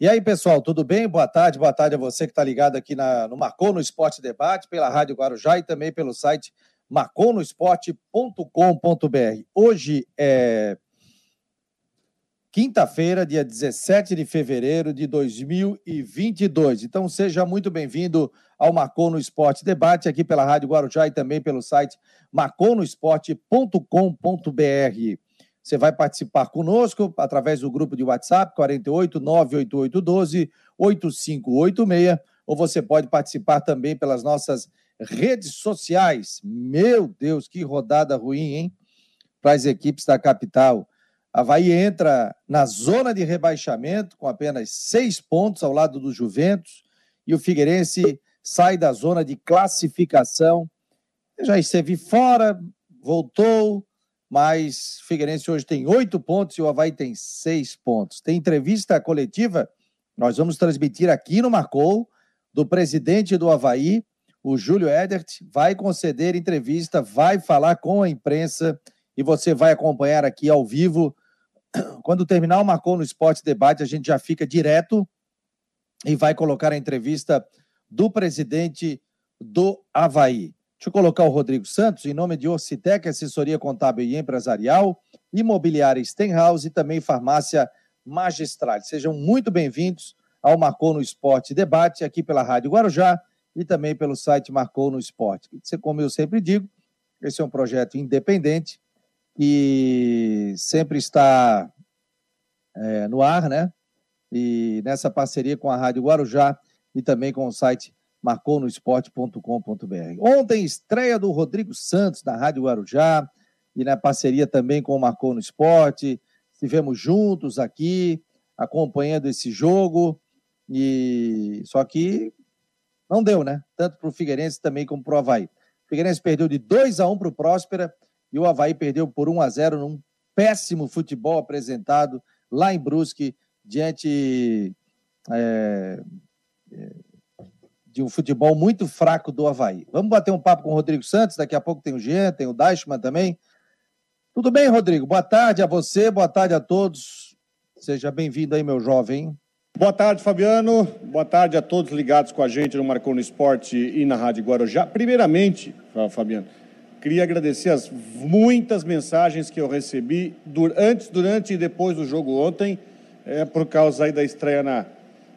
E aí, pessoal, tudo bem? Boa tarde, boa tarde a você que está ligado aqui na, no Marcou no Esporte Debate, pela Rádio Guarujá e também pelo site marconosport.com.br. Hoje é quinta-feira, dia 17 de fevereiro de 2022. Então, seja muito bem-vindo ao Marcou no Esporte Debate, aqui pela Rádio Guarujá e também pelo site marconosport.com.br. Você vai participar conosco através do grupo de WhatsApp 48 98812 8586 ou você pode participar também pelas nossas redes sociais. Meu Deus, que rodada ruim, hein? Para as equipes da capital. Havaí entra na zona de rebaixamento com apenas seis pontos ao lado do Juventus e o Figueirense sai da zona de classificação. Já esteve fora, voltou, mas Figueirense hoje tem oito pontos e o Havaí tem seis pontos. Tem entrevista coletiva, nós vamos transmitir aqui no Marcou, do presidente do Havaí, o Júlio Edert, vai conceder entrevista, vai falar com a imprensa e você vai acompanhar aqui ao vivo. Quando terminar o Marcou no Esporte Debate, a gente já fica direto e vai colocar a entrevista do presidente do Havaí. Deixa eu colocar o Rodrigo Santos, em nome de Orcitec, assessoria contábil e empresarial, imobiliária Stenhouse e também farmácia magistral. Sejam muito bem-vindos ao Marcou no Esporte Debate, aqui pela Rádio Guarujá e também pelo site Marcou no Esporte. Como eu sempre digo, esse é um projeto independente e sempre está é, no ar, né? E nessa parceria com a Rádio Guarujá e também com o site marconosport.com.br. Ontem, estreia do Rodrigo Santos na Rádio Guarujá e na parceria também com o Marcou no Esporte. Estivemos juntos aqui, acompanhando esse jogo, e só que não deu, né? Tanto para o Figueirense também como para o Havaí. O Figueirense perdeu de 2 a 1 para o Próspera e o Havaí perdeu por 1 a 0 num péssimo futebol apresentado lá em Brusque, diante é, de um futebol muito fraco do Havaí. Vamos bater um papo com o Rodrigo Santos, daqui a pouco tem o Jean, tem o Deichmann também. Tudo bem, Rodrigo? Boa tarde a você, boa tarde a todos. Seja bem-vindo aí, meu jovem. Boa tarde, Fabiano. Boa tarde a todos ligados com a gente no Marcou no Esporte e na Rádio Guarujá. Primeiramente, Fabiano, queria agradecer as muitas mensagens que eu recebi antes, durante e depois do jogo ontem, é, por causa aí da estreia na,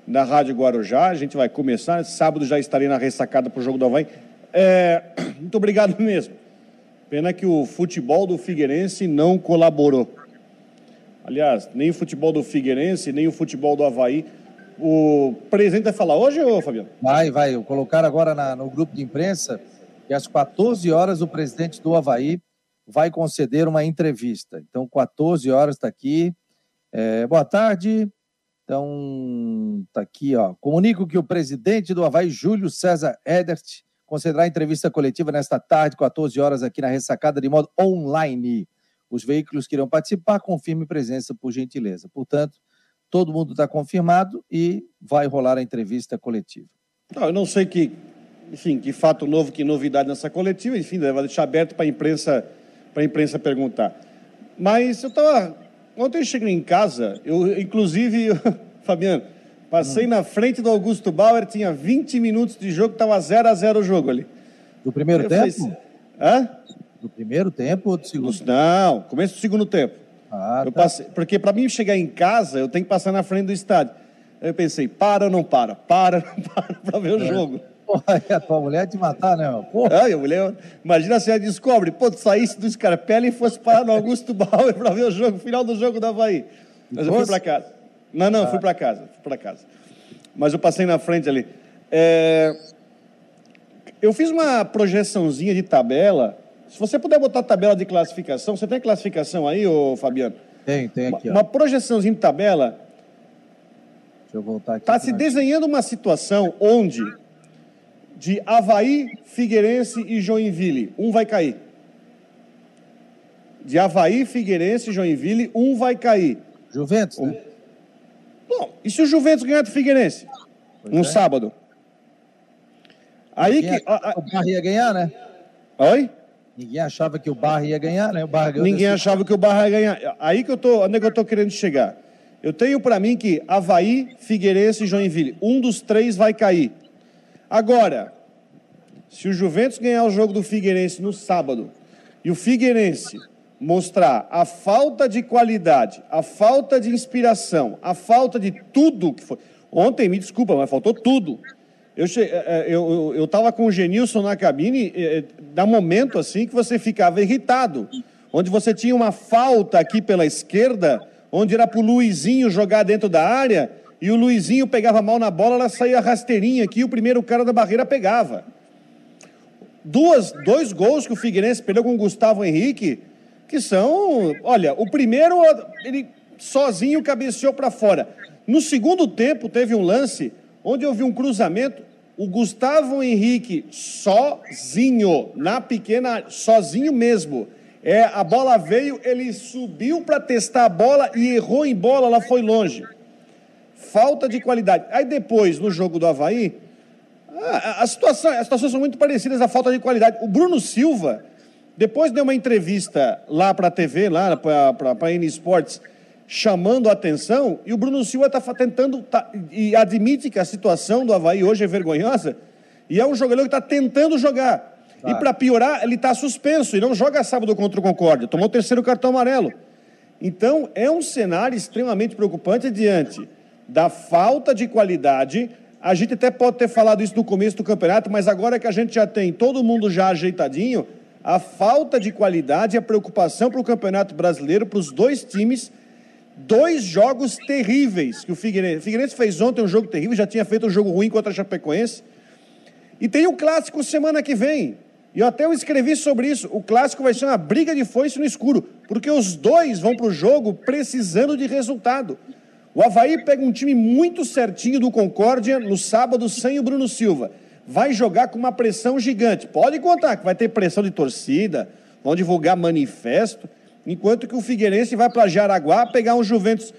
na Rádio Guarujá. A gente vai começar. Sábado já estarei na ressacada para o jogo do Havaí. É, muito obrigado mesmo. Pena que o futebol do Figueirense não colaborou. Aliás, nem o futebol do Figueirense, nem o futebol do Havaí. O presidente vai falar hoje, ô Fabiano? Vai, vai. Eu colocar agora na, no grupo de imprensa que às 14 horas o presidente do Havaí vai conceder uma entrevista. Então, 14 horas está aqui. É, boa tarde. Então, tá aqui, ó. Comunico que o presidente do Havaí, Júlio César Edert, concederá entrevista coletiva nesta tarde, 14 horas, aqui na ressacada, de modo online. Os veículos que irão participar, confirme presença, por gentileza. Portanto, todo mundo está confirmado e vai rolar a entrevista coletiva. Não, eu não sei que, enfim, que fato novo, que novidade nessa coletiva, enfim, vai deixar aberto para imprensa, a imprensa perguntar. Mas eu estava Ontem eu cheguei em casa, eu, inclusive, eu, Fabiano, passei hum. na frente do Augusto Bauer, tinha 20 minutos de jogo, estava 0 a 0 o jogo ali. Do primeiro eu tempo? Falei, Hã? Do primeiro tempo ou do segundo? Não, começo do segundo tempo. Ah, eu tá. passei, porque para mim chegar em casa, eu tenho que passar na frente do estádio. Aí eu pensei, para ou não para? Para ou não para para ver o é. jogo. Porra, a tua mulher te matar, né, meu? Porra. a mulher, imagina se ela descobre, pô, tu saísse do Scarpelli e fosse parar no Augusto Bauer para ver o jogo, o final do jogo da Havaí. Mas eu fui para casa. Não, não, ah. fui para casa, fui para casa. Mas eu passei na frente ali. É... Eu fiz uma projeçãozinha de tabela. Se você puder botar a tabela de classificação, você tem classificação aí, ô Fabiano? Tem, tem aqui. Uma, uma projeçãozinha de tabela. Deixa eu voltar aqui. Está se desenhando uma situação onde de Havaí, Figueirense e Joinville, um vai cair. De Havaí, Figueirense e Joinville, um vai cair. Juventus, um... né? Bom, e se o Juventus ganhar do Figueirense? Pois um é. sábado. Aí Ninguém que. A, a... O Barra ia ganhar, né? Oi? Ninguém achava que o Barra ia ganhar, né? O Barra Ninguém achava que o Barra ia ganhar. Aí que eu tô. Onde é que eu tô querendo chegar? Eu tenho para mim que Havaí, Figueirense e Joinville, um dos três vai cair. Agora, se o Juventus ganhar o jogo do Figueirense no sábado e o Figueirense mostrar a falta de qualidade, a falta de inspiração, a falta de tudo que foi. Ontem, me desculpa, mas faltou tudo. Eu estava é, é, eu, eu, eu com o Genilson na cabine, é, dá momento assim que você ficava irritado, onde você tinha uma falta aqui pela esquerda, onde era para o Luizinho jogar dentro da área, e o Luizinho pegava mal na bola, ela saía rasteirinha aqui, e o primeiro cara da barreira pegava. Duas, dois gols que o Figueirense perdeu com o Gustavo Henrique, que são, olha, o primeiro ele sozinho cabeceou para fora. No segundo tempo teve um lance onde vi um cruzamento, o Gustavo Henrique sozinho, na pequena, sozinho mesmo. É, a bola veio, ele subiu para testar a bola e errou em bola, ela foi longe. Falta de qualidade. Aí depois, no jogo do Havaí, a, a situação, as situações são muito parecidas, a falta de qualidade. O Bruno Silva, depois deu uma entrevista lá para a TV, lá para a N Sports, chamando a atenção, e o Bruno Silva está tentando, tá, e admite que a situação do Havaí hoje é vergonhosa, e é um jogador que está tentando jogar. E para piorar, ele está suspenso e não joga sábado contra o Concórdia, tomou o terceiro cartão amarelo. Então, é um cenário extremamente preocupante diante da falta de qualidade. A gente até pode ter falado isso no começo do campeonato, mas agora que a gente já tem todo mundo já ajeitadinho, a falta de qualidade e a preocupação para o Campeonato Brasileiro, para os dois times, dois jogos terríveis que o Figueirense, o Figueirense fez ontem um jogo terrível, já tinha feito um jogo ruim contra a Chapecoense. E tem o clássico semana que vem. E eu até eu escrevi sobre isso. O clássico vai ser uma briga de foice no escuro, porque os dois vão para o jogo precisando de resultado. O Havaí pega um time muito certinho do Concórdia no sábado sem o Bruno Silva. Vai jogar com uma pressão gigante. Pode contar que vai ter pressão de torcida, vão divulgar manifesto. Enquanto que o Figueirense vai para Jaraguá pegar um Juventus.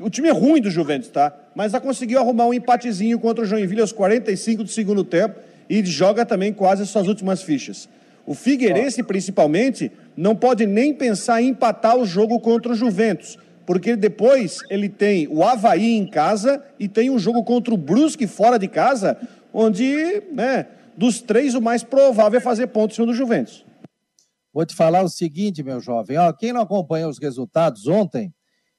O time é ruim do Juventus, tá? Mas já conseguiu arrumar um empatezinho contra o Joinville aos 45 do segundo tempo e joga também quase suas últimas fichas. O Figueirense, principalmente, não pode nem pensar em empatar o jogo contra o Juventus, porque depois ele tem o Havaí em casa e tem um jogo contra o Brusque fora de casa, onde, né, dos três, o mais provável é fazer pontos em cima do Juventus. Vou te falar o seguinte, meu jovem. Ó, quem não acompanhou os resultados ontem,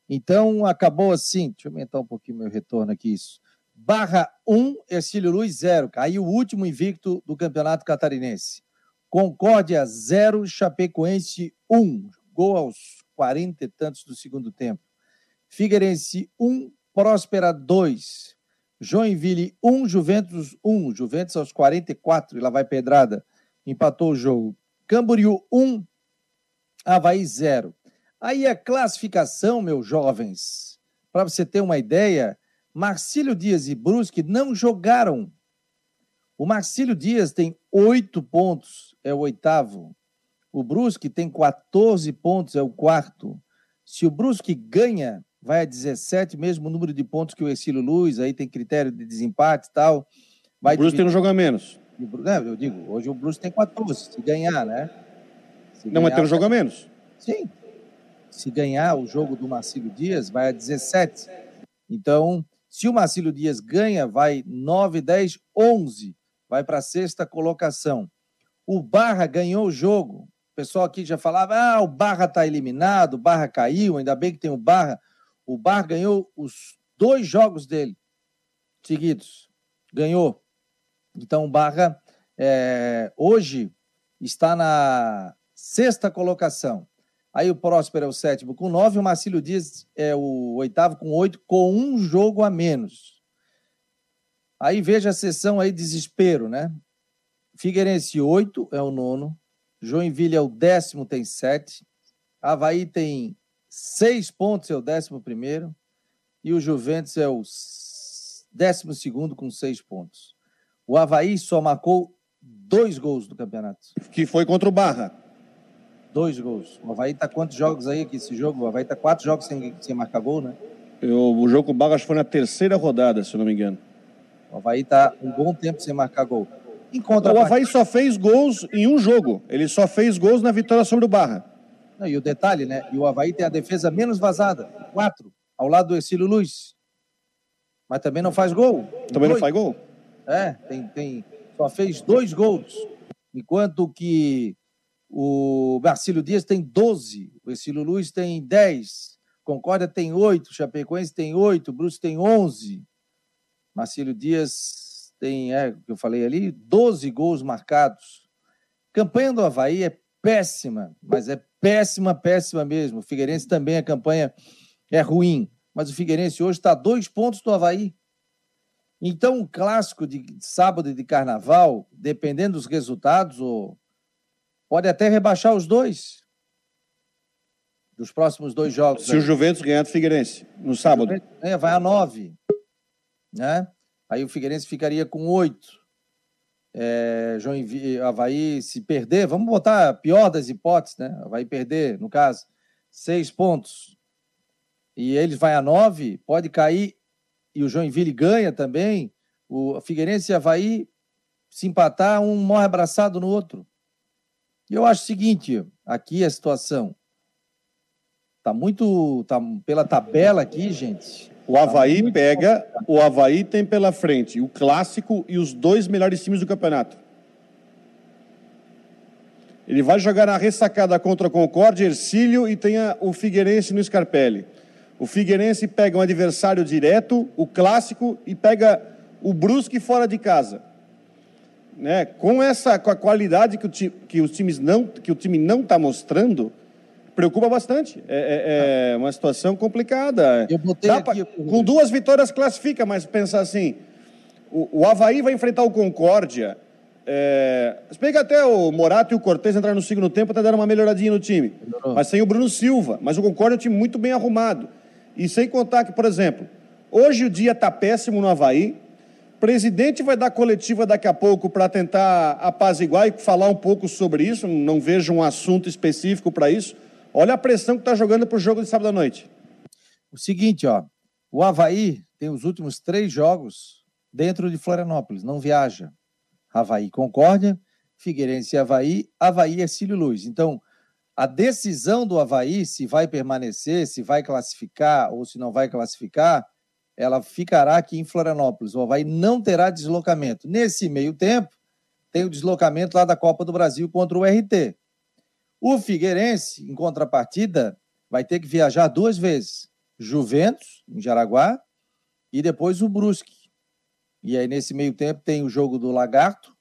então acabou assim. Deixa eu aumentar um pouquinho meu retorno aqui. Isso. Barra 1, Ercílio Luz 0. Caiu o último invicto do Campeonato Catarinense. Concórdia 0, Chapecoense 1. Gol aos 40 e tantos do segundo tempo. Figueirense 1, Próspera 2. Joinville 1, Juventus 1. Juventus aos 44, e lá vai pedrada. Empatou o jogo. Camboriú 1, Havaí 0. Aí a classificação, meus jovens, para você ter uma ideia, Marcílio Dias e Brusque não jogaram. O Marcílio Dias tem oito pontos, é o oitavo. O Brusque tem 14 pontos, é o quarto. Se o Brusque ganha, vai a 17, mesmo número de pontos que o Ercílio Luz, aí tem critério de desempate e tal. Vai o Brusque tem um jogo a menos. Não, eu digo, hoje o Blues tem 14, se ganhar, né? Se não, ganhar, mas tem um jogo a menos. Sim. Se ganhar o jogo do Marcílio Dias, vai a 17. Então, se o Marcílio Dias ganha, vai 9, 10, 11. Vai para a sexta colocação. O Barra ganhou o jogo. Pessoal aqui já falava: ah, o Barra está eliminado, o Barra caiu, ainda bem que tem o Barra. O Barra ganhou os dois jogos dele seguidos. Ganhou. Então, o Barra é, hoje está na sexta colocação. Aí o Próspero é o sétimo com nove, o Marcílio Dias é o oitavo com oito, com um jogo a menos. Aí veja a sessão aí, desespero, né? Figueirense, oito, é o nono. Joinville é o décimo, tem sete. Havaí tem seis pontos, é o décimo primeiro. E o Juventus é o décimo segundo com seis pontos. O Havaí só marcou dois gols do campeonato. Que foi contra o Barra. Dois gols. O Havaí tá quantos jogos aí aqui esse jogo? O Havaí tá quatro jogos sem, sem marcar gol, né? Eu, o jogo com o Barra acho que foi na terceira rodada, se eu não me engano. O Havaí tá um bom tempo sem marcar gol. O Havaí só fez gols em um jogo. Ele só fez gols na vitória sobre o Barra. Não, e o detalhe, né? E o Havaí tem a defesa menos vazada. Quatro. ao lado do Ercílio Luz. Mas também não faz gol. Também dois. não faz gol? É, tem, tem, só fez dois gols. Enquanto que o Marcílio Dias tem 12, o Ercílio Luz tem 10, Concórdia tem 8, Chapecoense tem 8, Bruce tem 11. Marcílio Dias tem, é, o que eu falei ali, 12 gols marcados. Campanha do Havaí é péssima, mas é péssima, péssima mesmo. O Figueirense também, a campanha é ruim, mas o Figueirense hoje está a dois pontos do Havaí. Então, o clássico de sábado e de carnaval, dependendo dos resultados, pode até rebaixar os dois. Dos próximos dois jogos. Se aí. o Juventus ganhar do Figueirense no sábado. É, vai a nove. Né? Aí o Figueirense ficaria com oito. É, Joinville, Havaí, se perder, vamos botar a pior das hipóteses, né? Havaí perder, no caso, seis pontos. E eles vai a nove, pode cair e o Joinville ganha também, o Figueirense e Havaí se empatar, um morre abraçado no outro. E eu acho o seguinte, aqui a situação tá muito, tá pela tabela aqui, gente. O Havaí pega, o Havaí tem pela frente o clássico e os dois melhores times do campeonato. Ele vai jogar na ressacada contra a Concorde, Ercílio e tem o Figueirense no Scarpelli. O Figueirense pega um adversário direto, o clássico, e pega o Brusque fora de casa. Né? Com essa com a qualidade que o, ti, que os times não que o time não está mostrando, preocupa bastante. É, é, é, uma situação complicada. Eu botei aqui, pra, com duas vitórias classifica, mas pensar assim, o, o Havaí vai enfrentar o Concórdia. É, pega até o Morato e o Cortez entrar no segundo tempo, até deram uma melhoradinha no time. Melhorou. Mas sem o Bruno Silva. Mas o Concórdia é um time muito bem arrumado. E sem contar que, por exemplo, hoje o dia está péssimo no Havaí. O presidente vai dar coletiva daqui a pouco para tentar apaziguar e falar um pouco sobre isso. Não vejo um assunto específico para isso. Olha a pressão que está jogando para o jogo de sábado à noite. O seguinte, ó, o Havaí tem os últimos três jogos dentro de Florianópolis, não viaja. Havaí Concórdia, Figueirense e Havaí, Havaí é Cílio Luz. Então, a decisão do Havaí, se vai permanecer, se vai classificar ou se não vai classificar, ela ficará aqui em Florianópolis. O Havaí não terá deslocamento. Nesse meio tempo, tem o deslocamento lá da Copa do Brasil contra o RT. O Figueirense, em contrapartida, vai ter que viajar duas vezes. Juventus, em Jaraguá, e depois o Brusque. E aí, nesse meio tempo, tem o jogo do Lagarto,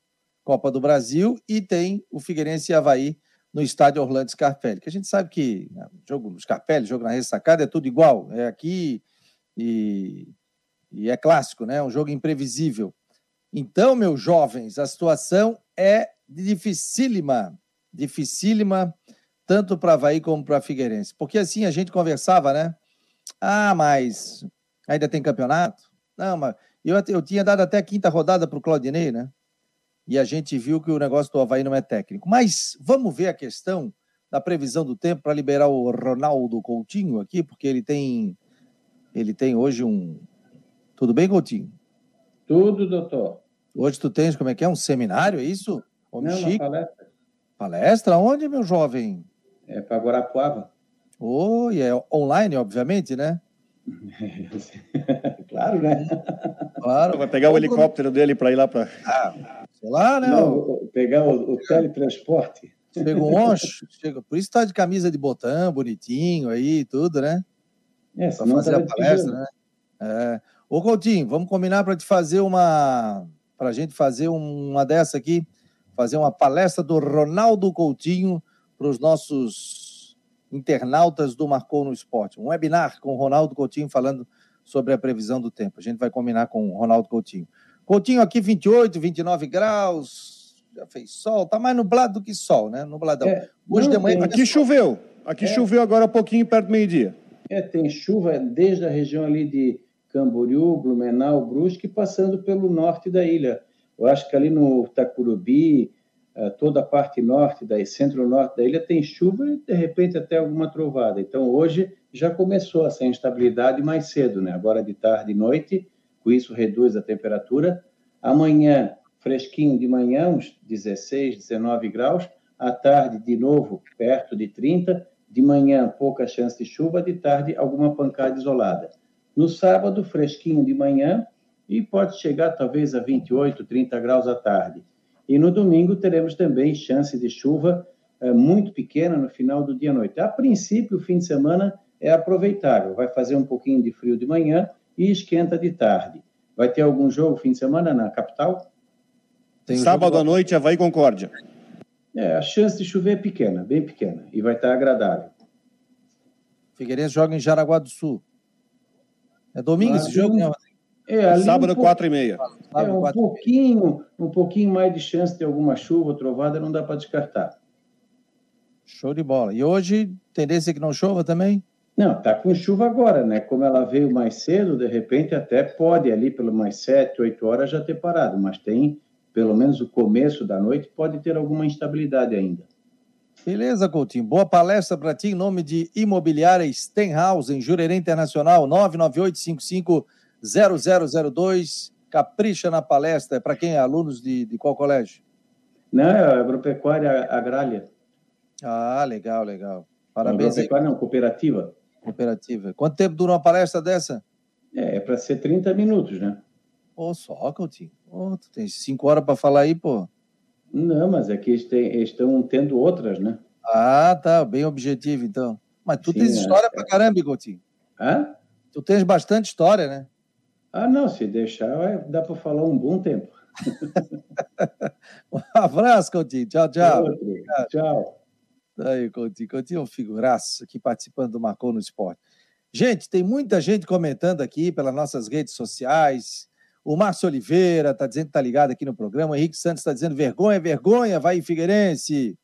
Copa do Brasil, e tem o Figueirense e Havaí no estádio Orlando Scarpelli, que a gente sabe que né, jogo no Scarpelli, jogo na ressacada é tudo igual, é aqui e, e é clássico, né? Um jogo imprevisível. Então, meus jovens, a situação é dificílima, dificílima, tanto para Havaí como para Figueirense. Porque assim a gente conversava, né? Ah, mas ainda tem campeonato? Não, mas eu, eu tinha dado até a quinta rodada para o Claudinei, né? e a gente viu que o negócio do Havaí não é técnico. Mas vamos ver a questão da previsão do tempo para liberar o Ronaldo Coutinho aqui, porque ele tem ele tem hoje um Tudo bem, Coutinho? Tudo, doutor. Hoje tu tens como é que é um seminário, é isso? Homem não, palestra. Palestra onde, meu jovem? É para Guarapuava. Oh, e é online, obviamente, né? claro, né? Claro. Vai pegar o helicóptero dele para ir lá para. Ah, sei lá, né? Não, pegar o, o teletransporte. Chega um oncho, chega... por isso tá de camisa de botão, bonitinho aí, tudo, né? É, para fazer a palestra, né? É. Ô, Coutinho, vamos combinar para te fazer uma. Para a gente fazer uma dessa aqui, fazer uma palestra do Ronaldo Coutinho para os nossos internautas do Marcou no Esporte. Um webinar com o Ronaldo Coutinho falando sobre a previsão do tempo. A gente vai combinar com o Ronaldo Coutinho. Coutinho aqui 28, 29 graus, já fez sol, tá mais nublado do que sol, né? Nubladão. É, Hoje de manhã. Aqui choveu. Aqui é, choveu agora um pouquinho perto do meio-dia. É, tem chuva desde a região ali de Camboriú, Blumenau, Brusque, passando pelo norte da ilha. Eu acho que ali no Tacurubi, eh, toda a parte norte, da centro-norte da ilha, tem chuva e, de repente, até alguma trovada. Então, hoje já começou essa instabilidade mais cedo, né? Agora de tarde e noite, com isso reduz a temperatura. Amanhã, fresquinho de manhã, uns 16, 19 graus. À tarde, de novo, perto de 30. De manhã, pouca chance de chuva, de tarde, alguma pancada isolada. No sábado, fresquinho de manhã e pode chegar talvez a 28, 30 graus à tarde. E no domingo teremos também chance de chuva é, muito pequena no final do dia à noite. A princípio, o fim de semana é aproveitável. Vai fazer um pouquinho de frio de manhã e esquenta de tarde. Vai ter algum jogo fim de semana na capital? Tem Sábado à noite, Havaí Concórdia. É, a chance de chover é pequena, bem pequena, e vai estar agradável. Figueirense joga em Jaraguá do Sul. É domingo esse jogo, né? É, sábado, um quatro e meia. É, um pouquinho, um pouquinho mais de chance de alguma chuva, trovada, não dá para descartar. Show de bola. E hoje, tendência que não chova também? Não, tá com chuva agora, né? Como ela veio mais cedo, de repente até pode ali pelo mais sete, oito horas já ter parado, mas tem pelo menos o começo da noite pode ter alguma instabilidade ainda. Beleza, Coutinho. Boa palestra para ti em nome de Imobiliária Stenhouse, em Jurerê Internacional, 998-55-0002. Capricha na palestra. É para quem é alunos de, de qual colégio? Não, é Agropecuária Agrária. Ah, legal, legal. Parabéns. Agropecuária não, cooperativa. Cooperativa. Quanto tempo dura uma palestra dessa? É, é para ser 30 minutos, né? Pô, só, Coutinho. Pô, tu tem cinco horas para falar aí, pô. Não, mas é que eles, têm, eles estão tendo outras, né? Ah, tá. Bem objetivo, então. Mas tu Sim, tens história é. pra caramba, Coutinho. Hã? Tu tens bastante história, né? Ah, não. Se deixar, dá para falar um bom tempo. um abraço, Coutinho. Tchau, tchau. Tchau. Aí, Coutinho. Coutinho é um figuraço aqui participando do Marcou no Esporte. Gente, tem muita gente comentando aqui pelas nossas redes sociais. O Márcio Oliveira está dizendo que está ligado aqui no programa. O Henrique Santos está dizendo vergonha, vergonha, vai Figueirense.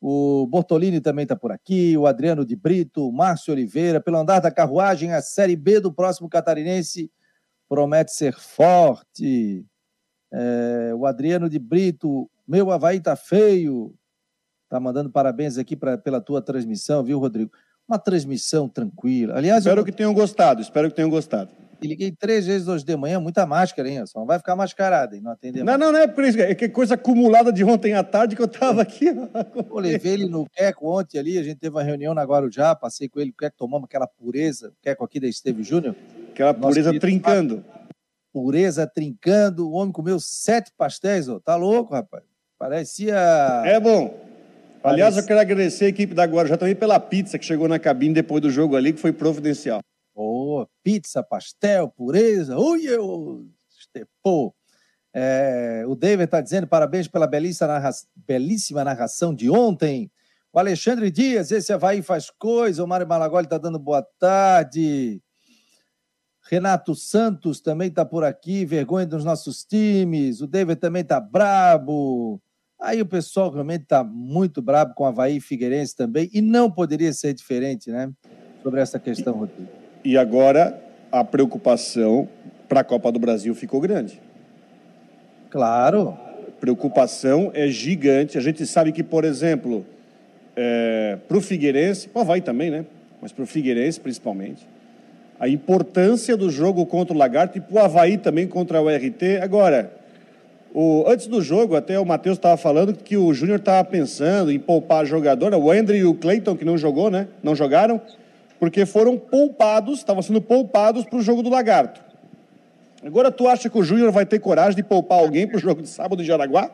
O Bortolini também está por aqui. O Adriano de Brito, o Márcio Oliveira. Pelo andar da carruagem, a Série B do próximo catarinense promete ser forte. É, o Adriano de Brito, meu Havaí tá feio. Tá mandando parabéns aqui pra, pela tua transmissão, viu, Rodrigo? Uma transmissão tranquila. Aliás, espero eu... que tenham gostado, espero que tenham gostado. E liguei três vezes hoje de manhã, muita máscara, hein? Só não vai ficar mascarada, hein? Não atender Não, não, não é por isso. É que coisa acumulada de ontem à tarde que eu tava aqui. Eu levei ele no Queco ontem ali, a gente teve uma reunião na Guarujá, passei com ele, o Queco tomamos aquela pureza, o Queco aqui da Esteve Júnior. Aquela pureza trincando. Pureza trincando, o homem comeu sete pastéis, ó. Tá louco, rapaz. Parecia. É bom. Aliás, eu quero agradecer a equipe da Guarujá também pela pizza que chegou na cabine depois do jogo ali, que foi providencial. Oh, pizza, pastel, pureza. Ui, eu. Pô. É, o David está dizendo parabéns pela belíssima, narra... belíssima narração de ontem. O Alexandre Dias, esse Havaí faz coisa. O Mário Malagoli está dando boa tarde. Renato Santos também está por aqui, vergonha dos nossos times. O David também está brabo. Aí o pessoal realmente está muito brabo com o Havaí e Figueirense também. E não poderia ser diferente, né? Sobre essa questão, Rodrigo. E agora a preocupação para a Copa do Brasil ficou grande. Claro. preocupação é gigante. A gente sabe que, por exemplo, é, para o Figueirense, o Havaí também, né? Mas para o Figueirense principalmente, a importância do jogo contra o Lagarto e para o Havaí também contra o RT. Agora, o, antes do jogo, até o Matheus estava falando que o Júnior estava pensando em poupar jogador. O André e o Cleiton, que não jogou, né? Não jogaram porque foram poupados, estavam sendo poupados para o jogo do Lagarto. Agora, tu acha que o Júnior vai ter coragem de poupar alguém para o jogo de sábado em Jaraguá?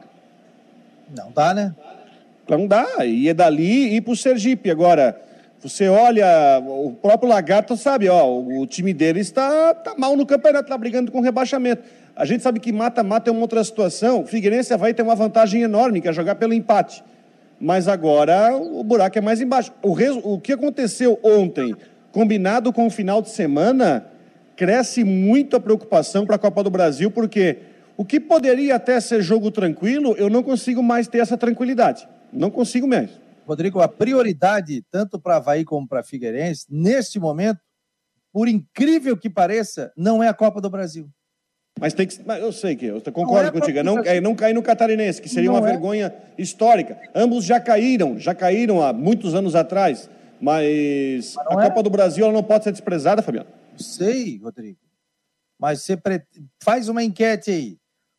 Não dá, né? Não dá. E é dali ir para o Sergipe. Agora, você olha, o próprio Lagarto sabe, ó, o time dele está, está mal no campeonato, está brigando com rebaixamento. A gente sabe que mata-mata é uma outra situação. O Figueirense vai ter uma vantagem enorme, que é jogar pelo empate mas agora o buraco é mais embaixo. O, o que aconteceu ontem, combinado com o final de semana, cresce muito a preocupação para a Copa do Brasil, porque o que poderia até ser jogo tranquilo, eu não consigo mais ter essa tranquilidade. Não consigo mesmo. Rodrigo, a prioridade, tanto para Havaí como para Figueirense, neste momento, por incrível que pareça, não é a Copa do Brasil. Mas tem que. eu sei que eu concordo não é contigo. Não, é, não cair no catarinense, que seria não uma é. vergonha histórica. Ambos já caíram, já caíram há muitos anos atrás. Mas, mas a é. Copa do Brasil ela não pode ser desprezada, Fabiano. Sei, Rodrigo. Mas você pre... faz uma enquete aí.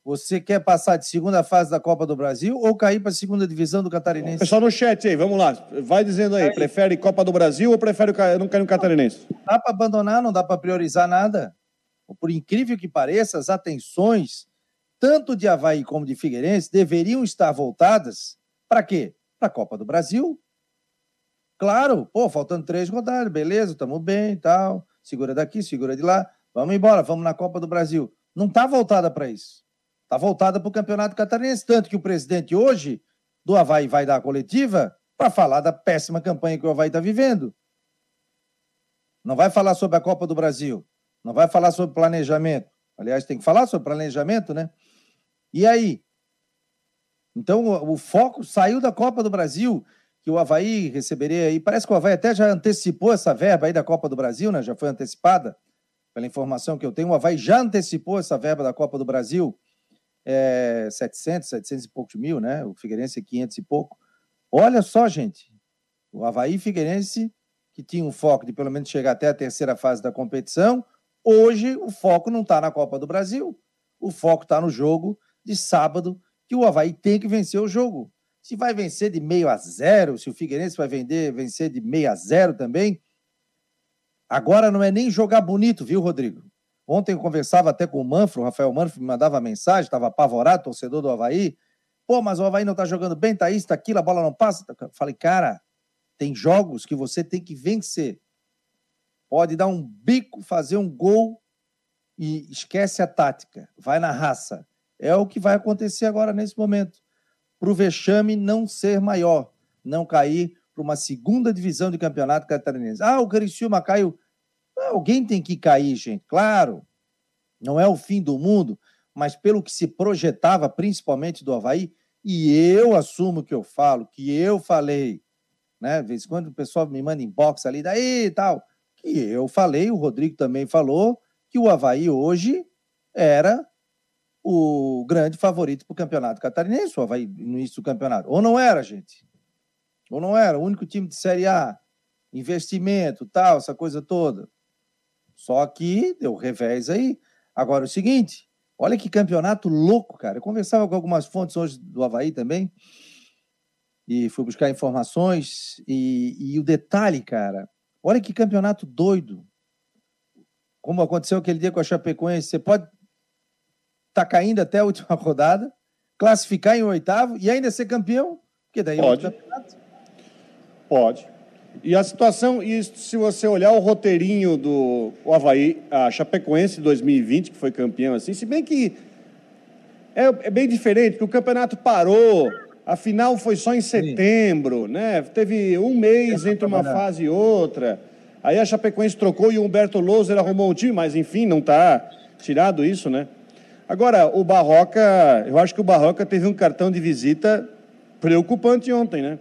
Você quer passar de segunda fase da Copa do Brasil ou cair para a segunda divisão do Catarinense? Pessoal no chat aí, vamos lá. Vai dizendo aí, aí. prefere Copa do Brasil ou prefere não cair no Catarinense? Não dá para abandonar, não dá para priorizar nada. Por incrível que pareça, as atenções, tanto de Havaí como de Figueirense, deveriam estar voltadas para quê? Para a Copa do Brasil. Claro, pô, faltando três rodadas, beleza, estamos bem e tal. Segura daqui, segura de lá. Vamos embora, vamos na Copa do Brasil. Não está voltada para isso. Está voltada para o Campeonato Catarinense. Tanto que o presidente hoje do Havaí vai dar a coletiva para falar da péssima campanha que o Havaí está vivendo. Não vai falar sobre a Copa do Brasil. Não vai falar sobre planejamento. Aliás, tem que falar sobre planejamento, né? E aí? Então, o, foco saiu da Copa do Brasil, que o Havaí receberia aí. Parece que o Havaí até já antecipou essa verba aí da Copa do Brasil, né? Já foi antecipada. Pela informação que eu tenho, o Havaí já antecipou essa verba da Copa do Brasil é, 700, 700 e poucos mil, né? O Figueirense 500 e pouco. Olha só, gente, o Havaí Figueirense, que tinha um foco de pelo menos chegar até a terceira fase da competição, hoje o foco não está na Copa do Brasil. O foco está no jogo de sábado, que o Havaí tem que vencer o jogo. Se vai vencer de meio a zero, se o Figueirense vai vender, vencer de meio a zero também, agora não é nem jogar bonito, viu, Rodrigo? Ontem eu conversava até com o Manfro, o Rafael Manfro me mandava mensagem, estava apavorado, torcedor do Havaí. Pô, mas o Havaí não está jogando bem, tá isso, tá aquilo, a bola não passa. Falei, cara, tem jogos que você tem que vencer. Pode dar um bico, fazer um gol e esquece a tática, vai na raça. É o que vai acontecer agora nesse momento. Para o vexame não ser maior, não cair para uma segunda divisão de campeonato catarinense. Ah, o Criciúma caiu Alguém tem que cair, gente, claro. Não é o fim do mundo, mas pelo que se projetava, principalmente do Havaí, e eu assumo que eu falo, que eu falei, né? Vez quando o pessoal me manda inbox ali, daí e tal, que eu falei, o Rodrigo também falou, que o Havaí hoje era o grande favorito para o campeonato catarinense, o Havaí no início do campeonato. Ou não era, gente? Ou não era? O único time de Série A, investimento, tal, essa coisa toda. Só que deu revés aí. Agora, o seguinte, olha que campeonato louco, cara. Eu conversava com algumas fontes hoje do Havaí também, e fui buscar informações, e, e o detalhe, cara, olha que campeonato doido. Como aconteceu aquele dia com a Chapecoense, você pode estar tá caindo até a última rodada, classificar em oitavo e ainda ser campeão, porque daí pode. é outro campeonato. Pode. E a situação, e se você olhar o roteirinho do o Havaí, a Chapecoense 2020, que foi campeão, assim, se bem que é, é bem diferente, porque o campeonato parou, a final foi só em setembro, Sim. né? Teve um mês entre uma fase e outra. Aí a Chapecoense trocou e o Humberto Louser arrumou um time, mas enfim, não está tirado isso, né? Agora, o Barroca, eu acho que o Barroca teve um cartão de visita preocupante ontem, né?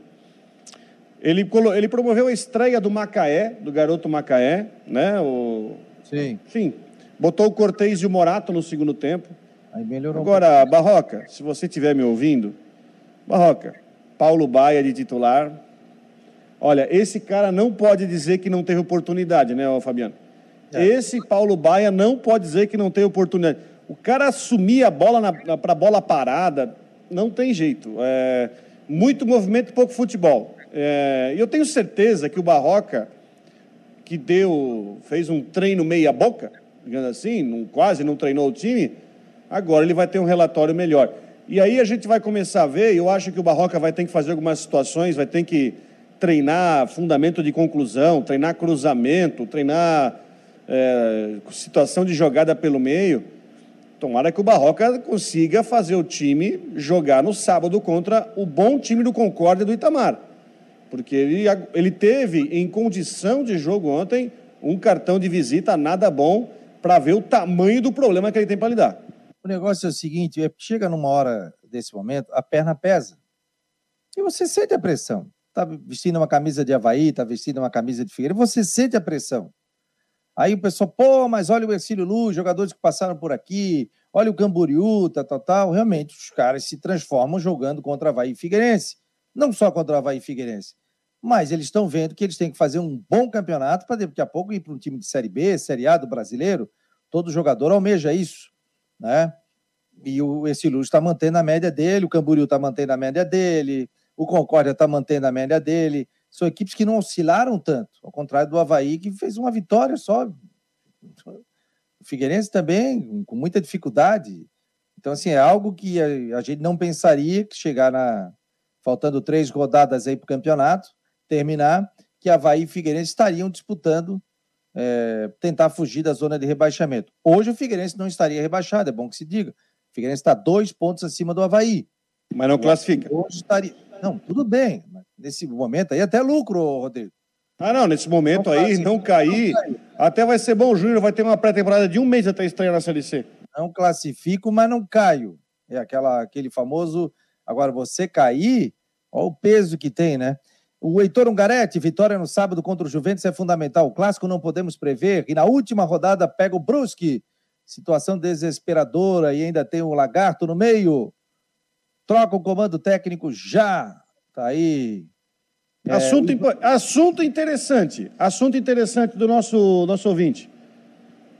Ele, ele promoveu a estreia do Macaé, do garoto Macaé, né? O, Sim. Enfim, botou o Cortez e o Morato no segundo tempo. Aí melhorou. Agora, um Barroca, se você estiver me ouvindo, Barroca, Paulo Baia de titular. Olha, esse cara não pode dizer que não teve oportunidade, né, Fabiano? É. Esse Paulo Baia não pode dizer que não teve oportunidade. O cara assumir a bola para a bola parada, não tem jeito. É, muito movimento e pouco futebol. É, eu tenho certeza que o Barroca, que deu, fez um treino meia boca, digamos assim, não, quase não treinou o time, agora ele vai ter um relatório melhor. E aí a gente vai começar a ver, eu acho que o Barroca vai ter que fazer algumas situações, vai ter que treinar fundamento de conclusão, treinar cruzamento, treinar é, situação de jogada pelo meio. Tomara que o Barroca consiga fazer o time jogar no sábado contra o bom time do Concórdia do Itamar porque ele, ele teve em condição de jogo ontem um cartão de visita nada bom para ver o tamanho do problema que ele tem para lidar. O negócio é o seguinte: é, chega numa hora desse momento, a perna pesa. E você sente a pressão. Está vestindo uma camisa de Havaí, está vestindo uma camisa de Figueiredo, você sente a pressão. Aí o pessoal, pô, mas olha o Ercílio Luz, jogadores que passaram por aqui, olha o Camboriú, tal, tal, tal. Realmente, os caras se transformam jogando contra Havaí e Figueirense. Não só contra o Havaí Figueirense, mas eles estão vendo que eles têm que fazer um bom campeonato para daqui a pouco ir para um time de Série B, Série A do brasileiro. Todo jogador almeja isso, né? e o, esse Luz está mantendo a média dele, o Camboriú está mantendo a média dele, o Concórdia está mantendo a média dele. São equipes que não oscilaram tanto, ao contrário do Havaí, que fez uma vitória só. O Figueirense também, com muita dificuldade. Então, assim, é algo que a, a gente não pensaria que chegar na. Faltando três rodadas aí para o campeonato, terminar, que Havaí e Figueirense estariam disputando, é, tentar fugir da zona de rebaixamento. Hoje o Figueirense não estaria rebaixado, é bom que se diga. O Figueirense está dois pontos acima do Havaí. Mas não classifica. Hoje estaria. Não, tudo bem. Nesse momento aí, até lucro, Rodrigo. Ah, não, nesse momento não aí, não cair, não cair, até vai ser bom. O Júnior vai ter uma pré-temporada de um mês até estrear na Série C. Não classifico, mas não caio. É aquela, aquele famoso. Agora, você cair, olha o peso que tem, né? O Heitor Ungarete, vitória no sábado contra o Juventus é fundamental. O clássico não podemos prever. E na última rodada pega o Brusque. Situação desesperadora e ainda tem o Lagarto no meio. Troca o comando técnico já. Tá aí. É, assunto, assunto interessante. Assunto interessante do nosso, nosso ouvinte.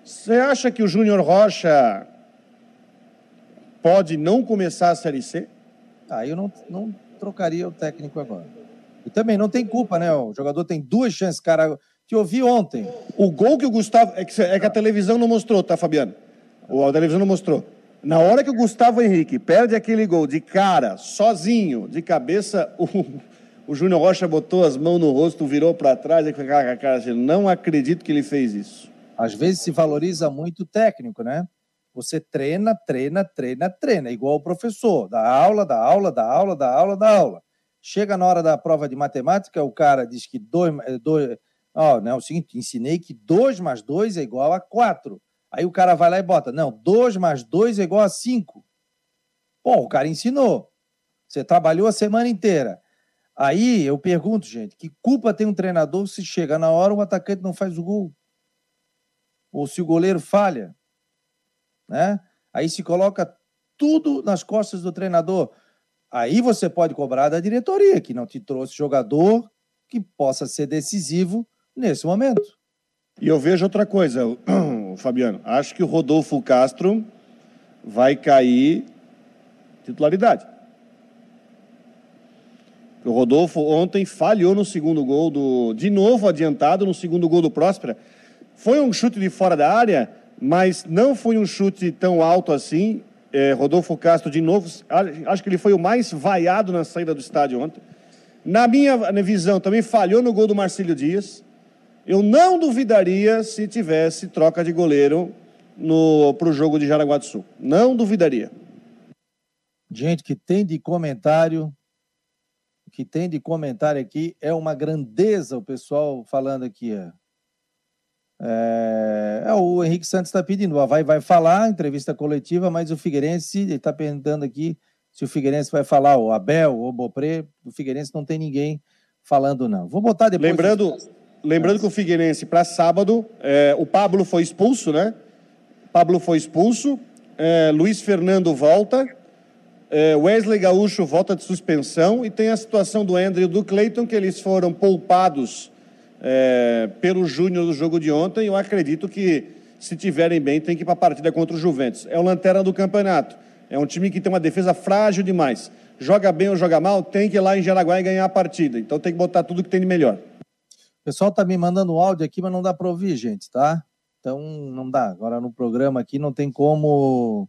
Você acha que o Júnior Rocha pode não começar a Série C? Ah, eu não, não trocaria o técnico agora. E também não tem culpa, né? O jogador tem duas chances, cara. Te ouvi ontem. O gol que o Gustavo. É que, é que a televisão não mostrou, tá, Fabiano? A televisão não mostrou. Na hora que o Gustavo Henrique perde aquele gol de cara, sozinho, de cabeça, o, o Júnior Rocha botou as mãos no rosto, virou para trás e com a cara assim, não acredito que ele fez isso. Às vezes se valoriza muito o técnico, né? Você treina, treina, treina, treina, igual o professor, dá aula, dá aula, dá aula, dá aula, dá aula. Chega na hora da prova de matemática, o cara diz que dois, dois ó, não, é o seguinte, ensinei que 2 mais 2 é igual a 4. Aí o cara vai lá e bota, não, 2 mais 2 é igual a 5. Bom, o cara ensinou. Você trabalhou a semana inteira. Aí eu pergunto, gente, que culpa tem um treinador se chega na hora o atacante não faz o gol? Ou se o goleiro falha? Né? Aí se coloca tudo nas costas do treinador. Aí você pode cobrar da diretoria, que não te trouxe jogador que possa ser decisivo nesse momento. E eu vejo outra coisa, Fabiano. Acho que o Rodolfo Castro vai cair titularidade. O Rodolfo ontem falhou no segundo gol do. De novo adiantado no segundo gol do Próspera. Foi um chute de fora da área, mas não foi um chute tão alto assim. É, Rodolfo Castro, de novo, acho que ele foi o mais vaiado na saída do estádio ontem. Na minha visão, também falhou no gol do Marcílio Dias. Eu não duvidaria se tivesse troca de goleiro para o jogo de Jaraguá do Sul. Não duvidaria. Gente, que tem de comentário, que tem de comentário aqui é uma grandeza o pessoal falando aqui. É, é, é o Henrique Santos está pedindo, o Havaí vai falar, entrevista coletiva, mas o Figueirense está perguntando aqui se o Figueirense vai falar, o Abel, o Bopré, o Figueirense não tem ninguém falando não. Vou botar depois. Lembrando, Lembrando que o Figueirense, para sábado, é, o Pablo foi expulso, né? Pablo foi expulso, é, Luiz Fernando volta, é, Wesley Gaúcho volta de suspensão e tem a situação do Andrew e do Cleiton, que eles foram poupados é, pelo Júnior do jogo de ontem. Eu acredito que, se tiverem bem, tem que ir para a partida contra o Juventus. É o lanterna do campeonato. É um time que tem uma defesa frágil demais. Joga bem ou joga mal, tem que ir lá em Jaraguá e ganhar a partida. Então tem que botar tudo que tem de melhor pessoal tá me mandando áudio aqui, mas não dá para ouvir, gente, tá? Então não dá. Agora no programa aqui não tem como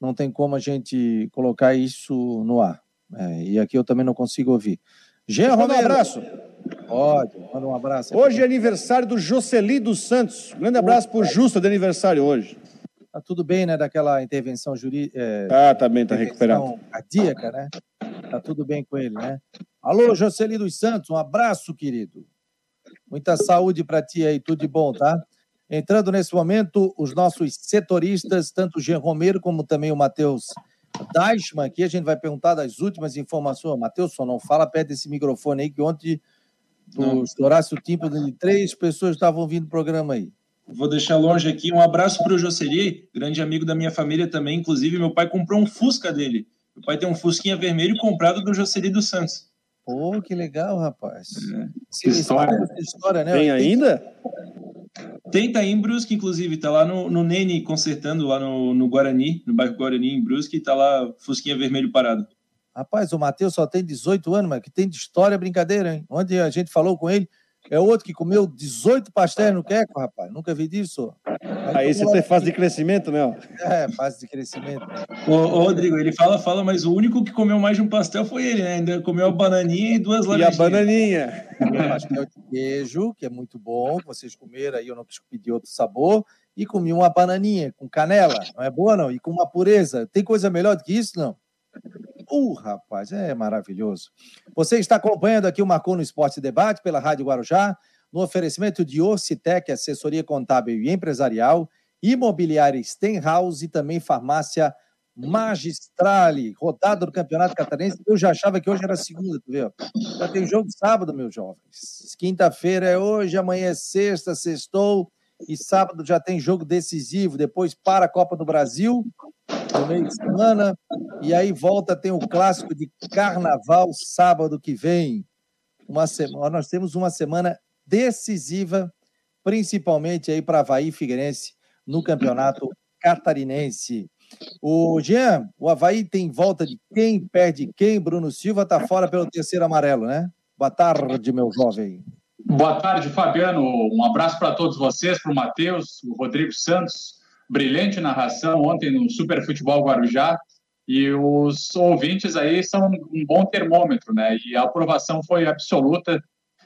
não tem como a gente colocar isso no ar. É, e aqui eu também não consigo ouvir. Jean Romero. Um abraço. Pode, manda um abraço. Hoje é aniversário do Jocely dos Santos. grande abraço para o Justo de aniversário hoje. Tá tudo bem, né? Daquela intervenção jurídica. É, ah, tá bem, tá recuperado. Cardíaca, né? Tá tudo bem com ele, né? Alô, Jocely dos Santos, um abraço, querido. Muita saúde para ti aí, tudo de bom, tá? Entrando nesse momento, os nossos setoristas, tanto o Jean Romero como também o Matheus Deichmann, aqui a gente vai perguntar das últimas informações. Matheus, só não fala perto desse microfone aí, que ontem tu estourasse o timpo de três pessoas estavam ouvindo o programa aí. Vou deixar longe aqui. Um abraço para o Jocely, grande amigo da minha família também. Inclusive, meu pai comprou um Fusca dele. Meu pai tem um Fusquinha vermelho comprado do Jocely dos Santos. Pô, que legal, rapaz. É. Que história. história né? Tem ainda? Tem, tá em Brusque, inclusive, tá lá no, no Nene consertando, lá no, no Guarani, no bairro Guarani, em Brusque, tá lá Fusquinha Vermelho parado. Rapaz, o Matheus só tem 18 anos, mas que tem de história brincadeira, hein? Onde a gente falou com ele, é outro que comeu 18 pastéis no queco, rapaz. Nunca vi disso. Aí, você tem fase de crescimento, né? É, fase de crescimento. Ô, ô, Rodrigo, ele fala, fala, mas o único que comeu mais de um pastel foi ele, né? Ainda comeu a bananinha e duas laranjas. E a bananinha. pastel de queijo, que é muito bom. Vocês comeram aí, eu não quis pedir outro sabor. E comi uma bananinha com canela. Não é boa, não? E com uma pureza. Tem coisa melhor do que isso, não? Uh, rapaz, é maravilhoso. Você está acompanhando aqui o Marcou no Esporte Debate pela Rádio Guarujá, no oferecimento de Orcitec, assessoria contábil e empresarial, imobiliária Stenhouse e também farmácia Magistrale, rodada do Campeonato Catarinense. Eu já achava que hoje era segunda, tu viu? Já tem jogo sábado, meus jovens. Quinta-feira é hoje, amanhã é sexta, sextou, e sábado já tem jogo decisivo. Depois para a Copa do Brasil, no meio de semana. E aí volta, tem o clássico de carnaval sábado que vem. Uma semana, nós temos uma semana decisiva, principalmente aí para Havaí e Figueirense no campeonato catarinense. O Jean, o Havaí tem volta de quem perde quem? Bruno Silva está fora pelo terceiro amarelo, né? Boa tarde, meu jovem. Boa tarde, Fabiano. Um abraço para todos vocês, para o Matheus, o Rodrigo Santos, brilhante narração ontem no Super Futebol Guarujá. E os ouvintes aí são um bom termômetro, né? E a aprovação foi absoluta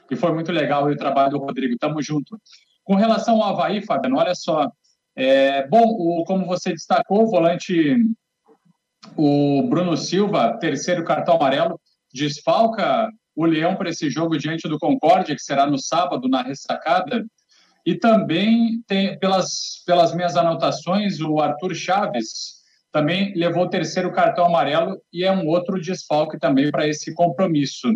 e foi muito legal o trabalho do Rodrigo. Tamo junto. Com relação ao Havaí, Fabiano, olha só. É, bom, o, como você destacou, o volante, o Bruno Silva, terceiro cartão amarelo, desfalca o Leão para esse jogo diante do Concórdia, que será no sábado, na ressacada. E também, tem, pelas, pelas minhas anotações, o Arthur Chaves também levou o terceiro cartão amarelo e é um outro desfalque também para esse compromisso.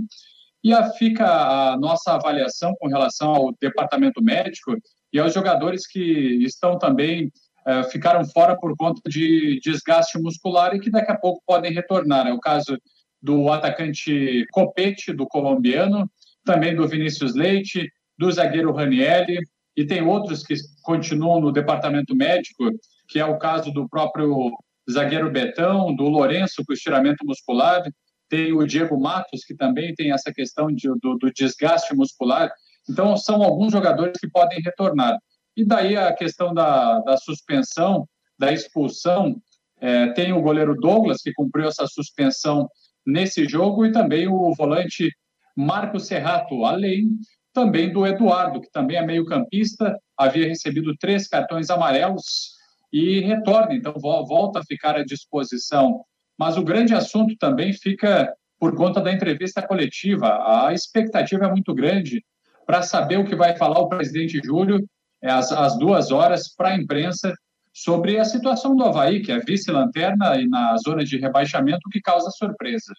E a, fica a nossa avaliação com relação ao departamento médico e aos jogadores que estão também uh, ficaram fora por conta de desgaste muscular e que daqui a pouco podem retornar. É o caso do atacante Copete, do colombiano, também do Vinícius Leite, do zagueiro Ranielli, e tem outros que continuam no departamento médico, que é o caso do próprio zagueiro Betão, do Lourenço com estiramento muscular, tem o Diego Matos, que também tem essa questão de, do, do, desgaste muscular. Então, são alguns jogadores que podem retornar. E daí a questão da, da suspensão, da expulsão, é, tem o goleiro Douglas, que cumpriu essa suspensão nesse jogo, e também o volante Marco Serrato, além também do Eduardo, que também é meio-campista, havia recebido três cartões amarelos e retorna, então volta a ficar à disposição. Mas o grande assunto também fica por conta da entrevista coletiva. A expectativa é muito grande para saber o que vai falar o presidente Júlio é, às, duas horas para a imprensa sobre a situação do Havaí, que é vice-lanterna e na zona de rebaixamento, que causa surpresa.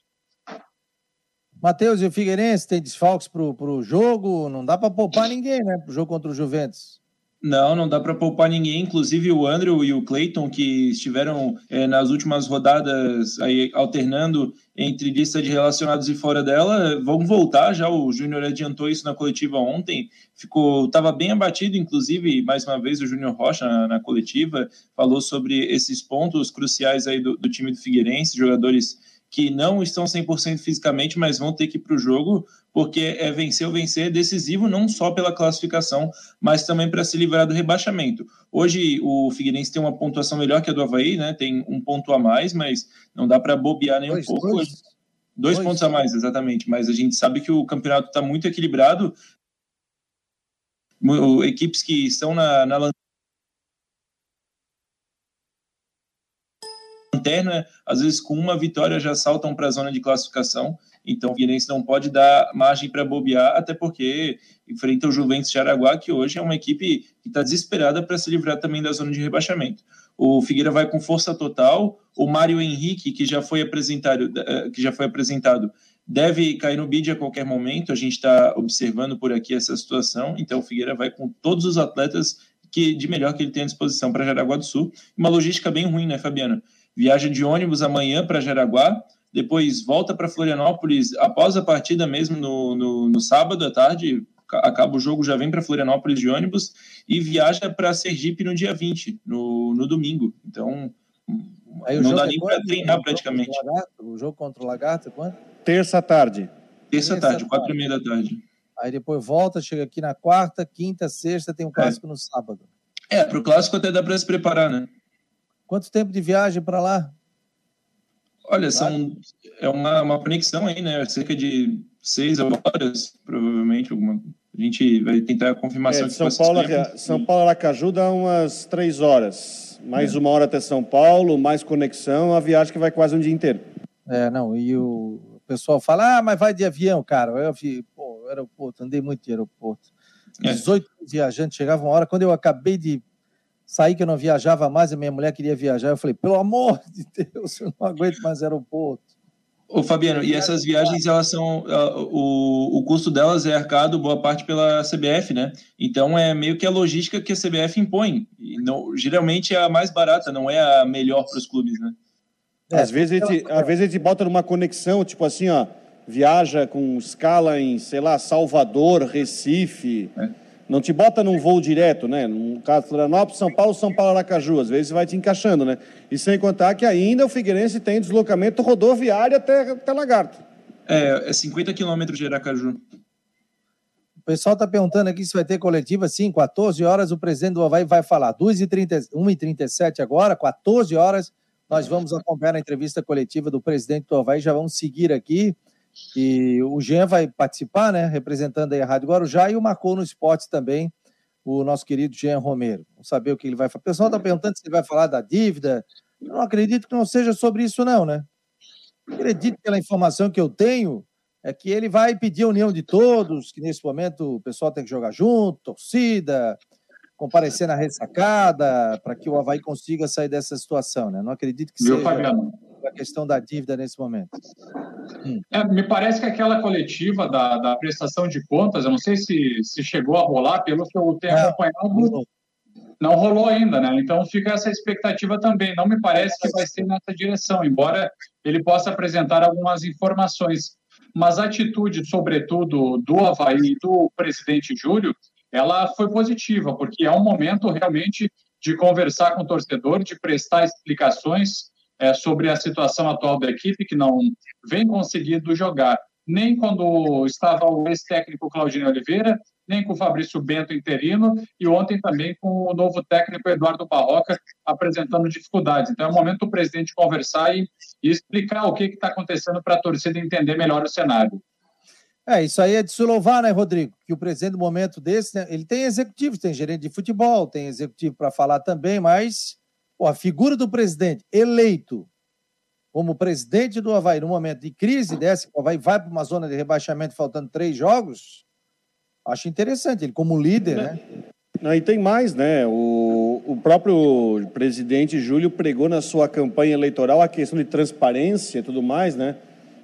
Matheus, e o Figueirense tem desfalques para o jogo? Não dá para poupar ninguém, né? Para o jogo contra o Juventus. Não, não dá para poupar ninguém, inclusive o Andrew e o Clayton, que estiveram é, nas últimas rodadas aí alternando entre lista de relacionados e fora dela, vão voltar já. O Júnior adiantou isso na coletiva ontem, ficou, estava bem abatido, inclusive, mais uma vez, o Júnior Rocha na, na, coletiva falou sobre esses pontos cruciais aí do, do time do Figueirense, jogadores que não estão 100% fisicamente, mas vão ter que ir para o jogo, porque é vencer ou vencer é decisivo não só pela classificação, mas também para se livrar do rebaixamento. Hoje o Figueirense tem uma pontuação melhor que a do Havaí, né? tem um ponto a mais, mas não dá para bobear nem dois, um pouco. Dois. Dois, dois, pontos a mais, exatamente. Mas a gente sabe que o campeonato está muito equilibrado. Equipes que estão na, na lanterna, às vezes com uma vitória já saltam para a zona de classificação. Então o Figueirense não pode dar margem para bobear, até porque enfrenta o Juventus de Araguá, que hoje é uma equipe que está desesperada para se livrar também da zona de rebaixamento. O Figueira vai com força total. O Mário Henrique, que já foi apresentado, eh, que já foi apresentado deve cair no bid a qualquer momento. A gente está observando por aqui essa situação. Então o Figueira vai com todos os atletas que de melhor que ele tem à disposição para Jaraguá do Sul. Uma logística bem ruim, né, Fabiano? Viaja de ônibus amanhã para Jaraguá, depois volta para Florianópolis após a partida mesmo no, no, no, sábado à tarde, acaba o jogo, já vem para Florianópolis de ônibus e viaja para Sergipe no dia 20, no, no domingo. Então, não dá é nem para treinar praticamente. O jogo contra o Lagarto é quando? Terça tarde. Terça, Terça tarde, quatro e meia da tarde. Aí depois volta, chega aqui na quarta, quinta, sexta, tem um é. clássico é. no sábado. É, para o clássico até dá para se preparar, né? Quanto tempo de viagem para lá? Olha, são, é uma, uma conexão aí, né? Cerca de seis horas, provavelmente. Alguma, a gente vai tentar a confirmação. É, de São, Paulo, São Paulo Aracaju dá umas três horas. Mais é. uma hora até São Paulo, mais conexão, a viagem que vai quase um dia inteiro. É, não, e o pessoal fala, ah, mas vai de avião, cara. Eu vi, pô, aeroporto, andei muito de aeroporto. 18 é. viajantes, chegava uma hora, quando eu acabei de sair que eu não viajava mais, a minha mulher queria viajar, eu falei, pelo amor de Deus, eu não aguento mais aeroporto. Ô Fabiano, e essas viagens, elas são, o, o custo delas é arcado boa parte pela CBF, né? Então é meio que a logística que a CBF impõe. E não, geralmente é a mais barata, não é a melhor para os clubes, né? É, às, vezes a gente, às vezes a gente bota numa conexão, tipo assim, ó, viaja com escala em, sei lá, Salvador, Recife. É. Não te bota num voo direto, né? No caso, Florianópolis, São Paulo, São Paulo, Aracaju. Às vezes vai te encaixando, né? E sem contar que ainda o Figueirense tem deslocamento rodoviário até, até Lagarto. É, é 50 quilômetros de Aracaju. O pessoal está perguntando aqui se vai ter coletiva. Sim, 14 horas o presidente do Havaí vai falar. 1h37 agora, 14 horas, nós vamos acompanhar a entrevista coletiva do presidente do Havaí. Já vamos seguir aqui. E o Jean vai participar, né? Representando aí a Rádio Guarujá e o marcou no esporte também o nosso querido Jean Romero. Vamos saber o que ele vai falar. O pessoal está perguntando se ele vai falar da dívida. Eu não acredito que não seja sobre isso, não, né? acredito pela informação que eu tenho é que ele vai pedir a união de todos, que nesse momento o pessoal tem que jogar junto, torcida, comparecer na ressacada, para que o Havaí consiga sair dessa situação, né? Não acredito que Viu, seja... a questão da dívida nesse momento? Hum. É, me parece que aquela coletiva da, da prestação de contas, eu não sei se, se chegou a rolar, pelo que eu tenho acompanhado, rolou. não rolou ainda, né? Então fica essa expectativa também. Não me parece que vai ser nessa direção, embora ele possa apresentar algumas informações. Mas a atitude, sobretudo, do Havaí e do presidente Júlio, ela foi positiva, porque é um momento realmente de conversar com o torcedor, de prestar explicações é, sobre a situação atual da equipe, que não vem conseguindo jogar nem quando estava o ex-técnico Claudinho Oliveira, nem com o Fabrício Bento interino, e ontem também com o novo técnico Eduardo Barroca apresentando dificuldades. Então é o momento do presidente conversar e, e explicar o que está acontecendo para a torcida entender melhor o cenário. É, isso aí é de se louvar, né, Rodrigo? Que o presidente, no momento desse, né, ele tem executivo, tem gerente de futebol, tem executivo para falar também, mas Pô, a figura do presidente eleito como presidente do Havaí, no momento de crise dessa, que o Havaí vai para uma zona de rebaixamento faltando três jogos, acho interessante, ele como líder, né? Não, e tem mais, né? O, o próprio presidente Júlio pregou na sua campanha eleitoral a questão de transparência e tudo mais, né?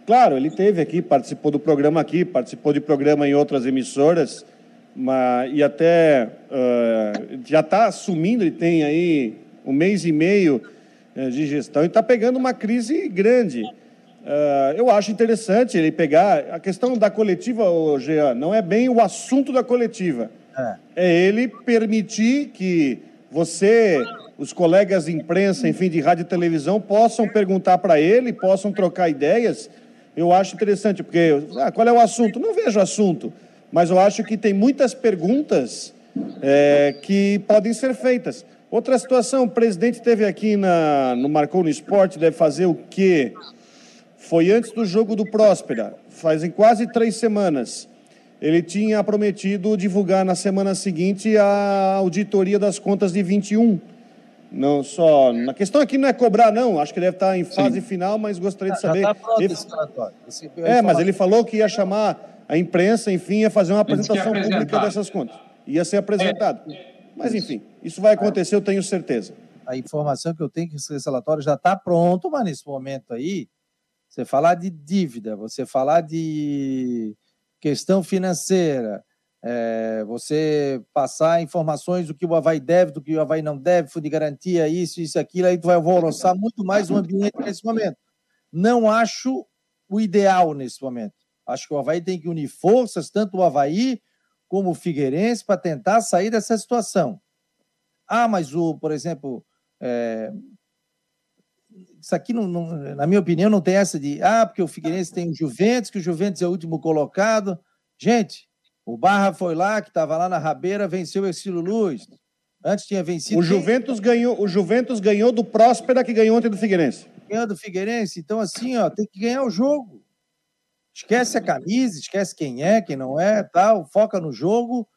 Claro, ele teve aqui, participou do programa aqui, participou de programa em outras emissoras, mas, e até uh, já está assumindo, ele tem aí um mês e meio eh, de gestão e está pegando uma crise grande. Uh, eu acho interessante ele pegar a questão da coletiva, Jean, não é bem o assunto da coletiva. É. é ele permitir que você, os colegas de imprensa, enfim, de rádio e televisão, possam perguntar para ele, possam trocar ideias. Eu acho interessante, porque ah, qual é o assunto? Não vejo assunto, mas eu acho que tem muitas perguntas é, que podem ser feitas. Outra situação, o presidente teve aqui na, no Marcou no Esporte, deve fazer o quê? Foi antes do jogo do Próspera, fazem quase três semanas. Ele tinha prometido divulgar na semana seguinte a auditoria das contas de 21. Não só. Na questão aqui não é cobrar, não. Acho que deve estar em fase Sim. final, mas gostaria de saber. Já pronto ele... esse Esse... É, mas ele falou que ia chamar a imprensa, enfim, ia fazer uma apresentação pública dessas contas. Ia ser apresentado. É. Mas, enfim, isso vai acontecer, eu tenho certeza. A informação que eu tenho que esse relatório já está pronto, mas nesse momento aí, você falar de dívida, você falar de questão financeira, é, você passar informações do que o Havaí deve, do que o Havaí não deve, fundo de garantia, isso, isso, aquilo, aí tu vai alvoroçar muito mais o ambiente nesse momento. Não acho o ideal nesse momento. Acho que o Havaí tem que unir forças, tanto o Havaí como o Figueirense para tentar sair dessa situação. Ah, mas o, por exemplo, é... isso aqui, não, não, na minha opinião, não tem essa de ah, porque o Figueirense tem o Juventus, que o Juventus é o último colocado. Gente, o Barra foi lá, que estava lá na rabeira, venceu o Estilo Luz. Antes tinha vencido. O Juventus, ganhou, o Juventus ganhou do Próspera, que ganhou ontem do Figueirense. Ganhou do Figueirense. Então, assim, ó, tem que ganhar o jogo. Esquece a camisa, esquece quem é, quem não é, tal, foca no jogo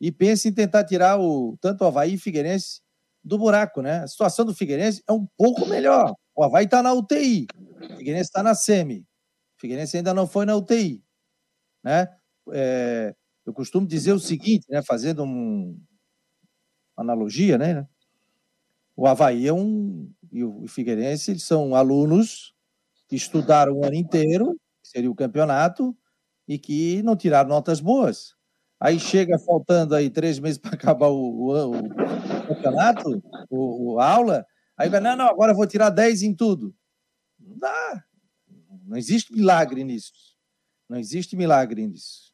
e pense em tentar tirar o tanto o Havaí e Figueirense do buraco, né? A situação do Figueirense é um pouco melhor. O Havaí está na UTI, o Figueirense está na SEMI. O Figueirense ainda não foi na UTI, né? É, eu costumo dizer o seguinte, né? Fazendo um, uma analogia, né? O Havaí é um e o Figueirense eles são alunos que estudaram o ano inteiro seria o campeonato, e que não tiraram notas boas. Aí chega faltando aí três meses para acabar o, o, o campeonato, o, a aula, aí vai, não, não, agora eu vou tirar 10 em tudo. Não dá. Não existe milagre nisso. Não existe milagre nisso.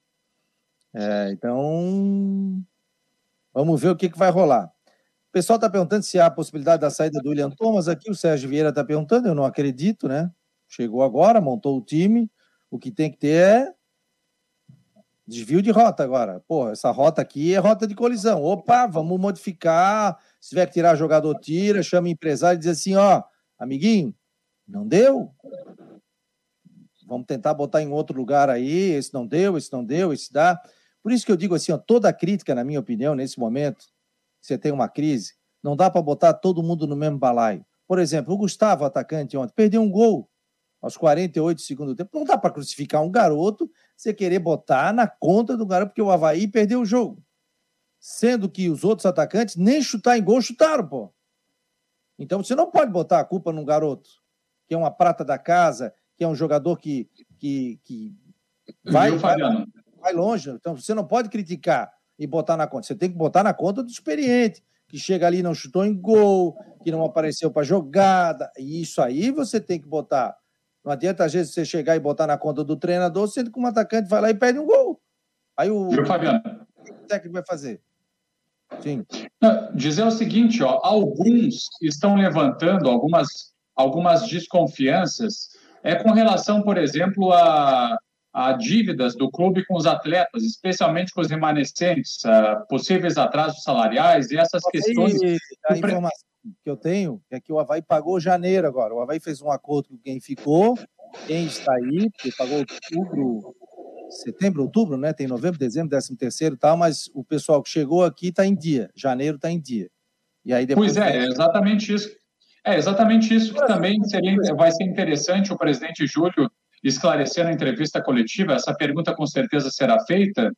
É, então, vamos ver o que, que vai rolar. O pessoal está perguntando se há a possibilidade da saída do William Thomas aqui. O Sérgio Vieira está perguntando, eu não acredito, né? Chegou agora, montou o time. O que tem que ter é desvio de rota agora. Pô, essa rota aqui é rota de colisão. Opa, vamos modificar. Se tiver que tirar jogador, tira, chama empresário e diz assim: ó, amiguinho, não deu? Vamos tentar botar em outro lugar aí. Esse não deu, esse não deu, esse dá. Por isso que eu digo assim: ó, toda crítica, na minha opinião, nesse momento, você tem uma crise, não dá para botar todo mundo no mesmo balaio. Por exemplo, o Gustavo, atacante, ontem, perdeu um gol aos 48 do segundo tempo. Não dá para crucificar um garoto, você querer botar na conta do garoto, porque o Havaí perdeu o jogo. Sendo que os outros atacantes nem chutar em gol chutaram, pô. Então você não pode botar a culpa num garoto, que é uma prata da casa, que é um jogador que, que, que vai, vai, vai longe. Então você não pode criticar e botar na conta. Você tem que botar na conta do experiente, que chega ali não chutou em gol, que não apareceu para jogada. E isso aí você tem que botar não adianta, às vezes, você chegar e botar na conta do treinador, sendo que um atacante vai lá e perde um gol. Aí o, Viu, Fabiano? o técnico vai fazer? Sim. Dizer o seguinte, ó, alguns estão levantando algumas, algumas desconfianças é com relação, por exemplo, a, a dívidas do clube com os atletas, especialmente com os remanescentes, possíveis atrasos salariais e essas questões. A informação que eu tenho é que o Havaí pagou janeiro agora. O Havaí fez um acordo com quem ficou, quem está aí, porque pagou outubro, setembro, outubro, né? Tem novembro, dezembro, décimo terceiro e tal, mas o pessoal que chegou aqui está em dia. Janeiro está em dia. E aí depois pois é, é exatamente isso. É exatamente isso que também seria, vai ser interessante o presidente Júlio esclarecer na entrevista coletiva. Essa pergunta com certeza será feita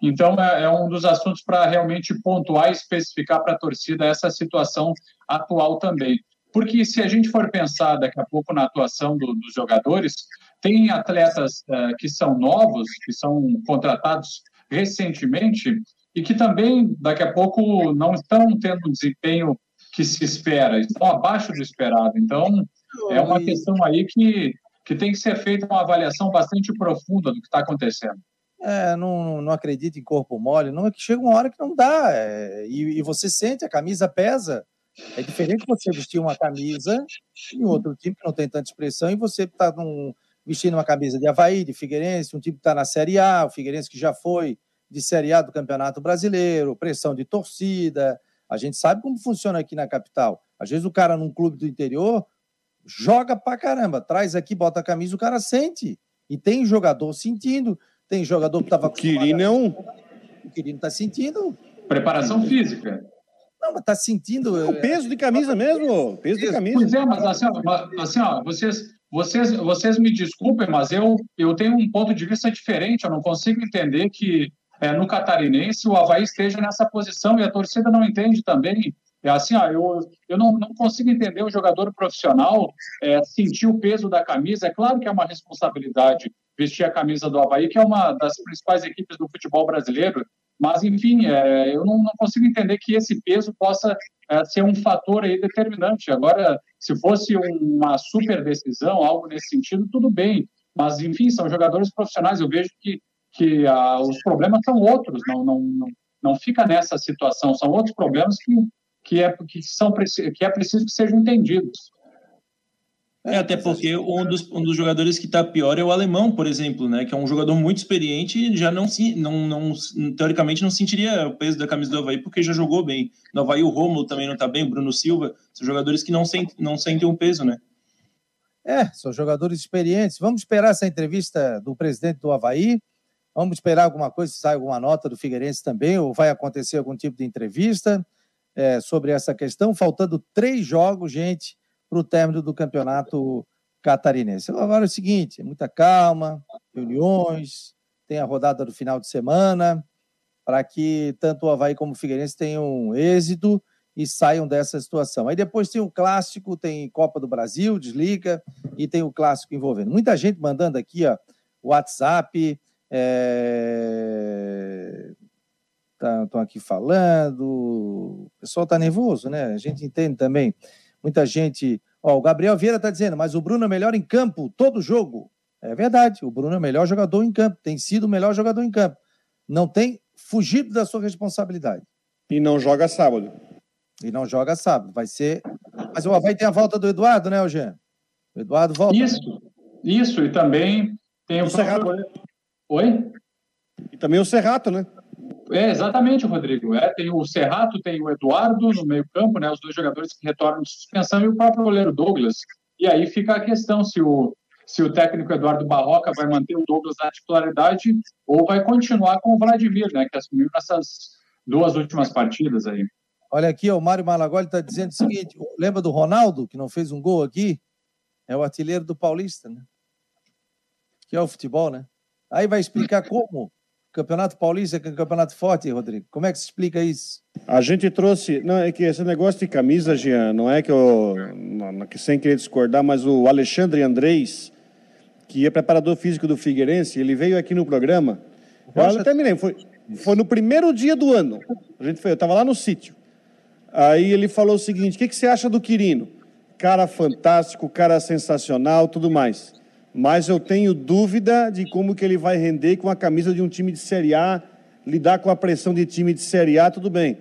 então, é, é um dos assuntos para realmente pontuar e especificar para a torcida essa situação atual também. Porque se a gente for pensar daqui a pouco na atuação do, dos jogadores, tem atletas uh, que são novos, que são contratados recentemente e que também daqui a pouco não estão tendo o desempenho que se espera, estão abaixo do esperado. Então, é uma questão aí que, que tem que ser feita uma avaliação bastante profunda do que está acontecendo é, não, não acredita em corpo mole, não é que chega uma hora que não dá, é, e, e, você sente, a camisa pesa. É diferente você vestir uma camisa em outro time que não tem tanta expressão e você está vestindo uma camisa de Havaí, de Figueirense, um time que está na Série A, o Figueirense que já foi de Série A do Campeonato Brasileiro, pressão de torcida. A gente sabe como funciona aqui na capital. Às vezes o cara num clube do interior joga pra caramba, traz aqui, bota a camisa, o cara sente. E tem jogador sentindo. Tem jogador que estava. O Quirino é um. O Quirino está sentindo. Preparação física. Não, mas está sentindo. O é, peso de camisa mesmo. Peso de camisa. Pois é, mas assim, ó, assim, ó vocês, vocês, vocês me desculpem, mas eu, eu tenho um ponto de vista diferente. Eu não consigo entender que é, no catarinense o Havaí esteja nessa posição e a torcida não entende também. É assim, ó, eu, eu não, não consigo entender o jogador profissional é, sentir o peso da camisa. É claro que é uma responsabilidade vestir a camisa do Havaí, que é uma das principais equipes do futebol brasileiro. Mas, enfim, é, eu não, não, consigo entender que esse peso possa é, ser um fator aí determinante. Agora, se fosse uma super decisão, algo nesse sentido, tudo bem. Mas, enfim, são jogadores profissionais. Eu vejo que que ah, os problemas são outros, não, não, não, não fica nessa situação, são outros problemas que, que, é, que, são, que é preciso que sejam entendidos. É, até porque um dos, um dos jogadores que está pior é o alemão, por exemplo, né? Que é um jogador muito experiente e já não se, não, não, teoricamente não sentiria o peso da camisa do Havaí porque já jogou bem. No Havaí o Romulo também não está bem, o Bruno Silva, são jogadores que não, sent, não sentem o um peso, né? É, são jogadores experientes. Vamos esperar essa entrevista do presidente do Havaí. Vamos esperar alguma coisa, se sai alguma nota do Figueirense também, ou vai acontecer algum tipo de entrevista é, sobre essa questão. Faltando três jogos, gente, para o término do campeonato catarinense. Agora é o seguinte: muita calma, reuniões, tem a rodada do final de semana, para que tanto o Havaí como o Figueirense tenham êxito e saiam dessa situação. Aí depois tem o clássico, tem Copa do Brasil, desliga, e tem o clássico envolvendo. Muita gente mandando aqui, ó, WhatsApp, é... estão tá, aqui falando, o pessoal está nervoso, né? A gente entende também. Muita gente. Ó, o Gabriel Vieira está dizendo, mas o Bruno é melhor em campo, todo jogo. É verdade, o Bruno é o melhor jogador em campo, tem sido o melhor jogador em campo. Não tem fugido da sua responsabilidade. E não joga sábado. E não joga sábado. Vai ser. Mas o Havaí tem a volta do Eduardo, né, Eugênio? O Eduardo volta. Isso, isso. E também tem o, o próprio... Oi? E também o Serrato, né? É, exatamente, Rodrigo. É, tem o Serrato, tem o Eduardo no meio-campo, né? Os dois jogadores que retornam de suspensão e o próprio goleiro Douglas. E aí fica a questão se o, se o técnico Eduardo Barroca vai manter o Douglas na titularidade ou vai continuar com o Vladimir, né? Que assumiu nessas duas últimas partidas aí. Olha aqui, o Mário Malagoli está dizendo o seguinte: lembra do Ronaldo, que não fez um gol aqui? É o artilheiro do Paulista, né? Que é o futebol, né? Aí vai explicar como Campeonato Paulista, é um campeonato forte, Rodrigo. Como é que se explica isso? A gente trouxe. Não, é que esse negócio de camisa, Jean, não é que eu. Não, que sem querer discordar, mas o Alexandre Andrés, que é preparador físico do Figueirense, ele veio aqui no programa. Eu até me lembro, foi, foi no primeiro dia do ano. A gente foi, eu estava lá no sítio. Aí ele falou o seguinte: o que, que você acha do Quirino? Cara fantástico, cara sensacional, tudo mais. Mas eu tenho dúvida de como que ele vai render com a camisa de um time de Série A, lidar com a pressão de time de Série A, tudo bem.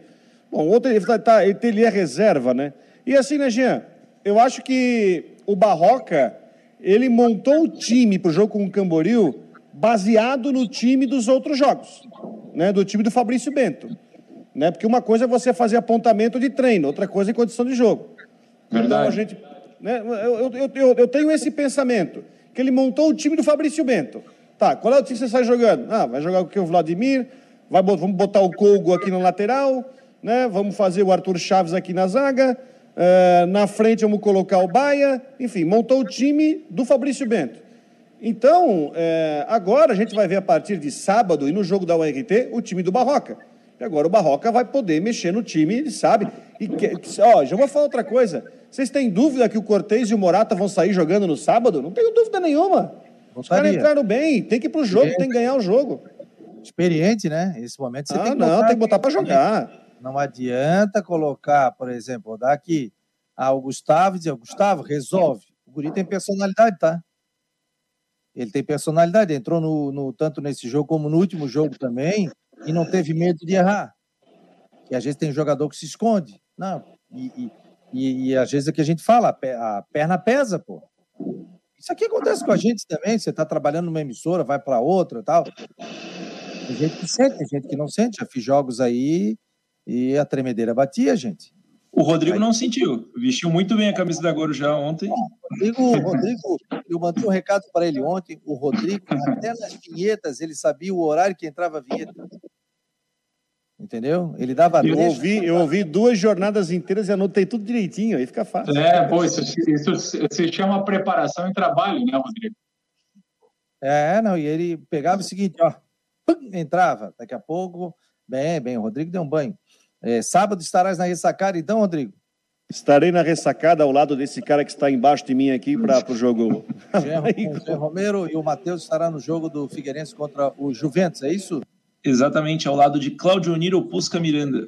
Bom, outro ele, tá, tá ele, ele é reserva, né? E assim, né, Jean? Eu acho que o Barroca, ele montou o time para o jogo com o Camboriú baseado no time dos outros jogos, né? Do time do Fabrício Bento. Né? Porque uma coisa é você fazer apontamento de treino, outra coisa é condição de jogo. Verdade. Então a gente. Né, eu, eu, eu, eu tenho esse pensamento, que ele montou o time do Fabrício Bento. Tá, qual é o time que você sai jogando? Ah, vai jogar com o Vladimir, vai, vamos botar o Colgo aqui na lateral, né? vamos fazer o Arthur Chaves aqui na zaga, uh, na frente vamos colocar o Baia, enfim, montou o time do Fabrício Bento. Então, é, agora a gente vai ver a partir de sábado e no jogo da URT o time do Barroca. E agora o Barroca vai poder mexer no time, ele sabe. E que, ó, já vou falar outra coisa. Vocês têm dúvida que o Cortez e o Morata vão sair jogando no sábado? Não tenho dúvida nenhuma. Os caras entraram bem, tem que ir pro jogo, tem que ganhar o jogo. Experiente, né? Nesse momento você ah, tem que não, botar, tem que botar para jogar. Não adianta colocar, por exemplo, dar aqui ao Gustavo e dizer, Gustavo, resolve. O Guri tem personalidade, tá? Ele tem personalidade, entrou no, no, tanto nesse jogo como no último jogo também e não teve medo de errar. E às vezes tem jogador que se esconde. Não, e, e, e, e às vezes é que a gente fala, a perna pesa, pô. Isso aqui acontece com a gente também. Você está trabalhando numa emissora, vai para outra tal. Tem gente que sente, tem gente que não sente. Já fiz jogos aí e a tremedeira batia, gente. O Rodrigo não sentiu. Vestiu muito bem a camisa da Guarujá ontem. Rodrigo, Rodrigo, eu mandei um recado para ele ontem. O Rodrigo, até nas vinhetas, ele sabia o horário que entrava a vinheta. Entendeu? Ele dava eu ouvi, eu ouvi duas jornadas inteiras e anotei tudo direitinho, aí fica fácil. É, pô, isso, isso se chama preparação e trabalho, né, Rodrigo? É, não, e ele pegava o seguinte, ó, pum, entrava, daqui a pouco, bem, bem, o Rodrigo deu um banho. É, sábado estarás na ressacada, então, Rodrigo? Estarei na ressacada ao lado desse cara que está embaixo de mim aqui para o jogo. O Zé Romero e o Matheus estará no jogo do Figueirense contra o Juventus, é isso? Exatamente, ao lado de Claudio Niro Pusca Miranda.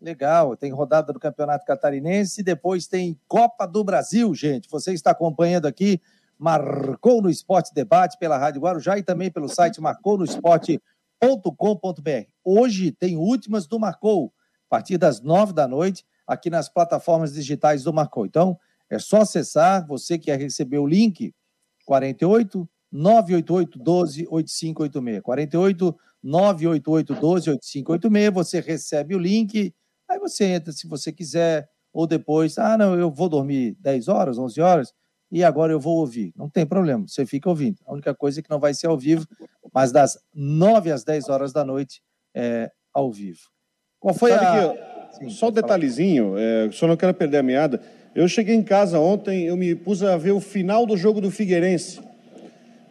Legal, tem rodada do Campeonato Catarinense, depois tem Copa do Brasil, gente. Você está acompanhando aqui Marcou no Esporte Debate pela Rádio Guarujá e também pelo site marconosport.com.br. Hoje tem últimas do Marcou, a partir das nove da noite, aqui nas plataformas digitais do Marcou. Então, é só acessar, você que quer receber o link, 48 988 12 8586. 48 988 12 8586. Você recebe o link, aí você entra se você quiser, ou depois, ah, não, eu vou dormir 10 horas, 11 horas, e agora eu vou ouvir. Não tem problema, você fica ouvindo. A única coisa é que não vai ser ao vivo, mas das 9 às 10 horas da noite é ao vivo. Qual foi Sabe a. Que, Sim, só um detalhezinho, é, só não quero perder a meada. Eu cheguei em casa ontem, eu me pus a ver o final do jogo do Figueirense.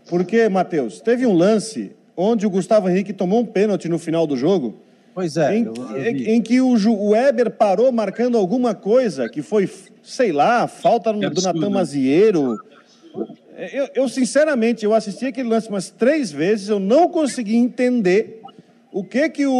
Porque, Matheus, teve um lance onde o Gustavo Henrique tomou um pênalti no final do jogo. Pois é. Em, eu, eu em que o, o Weber parou marcando alguma coisa que foi, sei lá, falta no, do Natan Mazieiro. Eu, eu, sinceramente, eu assisti aquele lance umas três vezes, eu não consegui entender o que que o,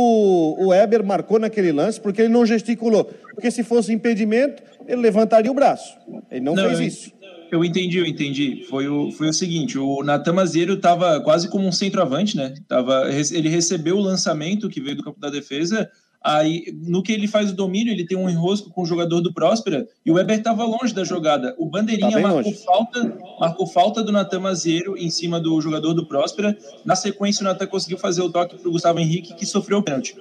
o Weber marcou naquele lance, porque ele não gesticulou. Porque se fosse impedimento, ele levantaria o braço. Ele não, não fez eu, isso. Eu entendi, eu entendi. Foi o, foi o seguinte: o Natan Mazieiro estava quase como um centroavante, né? Tava, ele recebeu o lançamento que veio do campo da defesa. Aí, no que ele faz o domínio, ele tem um enrosco com o jogador do Próspera e o Weber estava longe da jogada. O Bandeirinha tá marcou falta, marcou falta do Natan Mazieiro em cima do jogador do Próspera. Na sequência, o Natan conseguiu fazer o toque para o Gustavo Henrique, que sofreu o pênalti.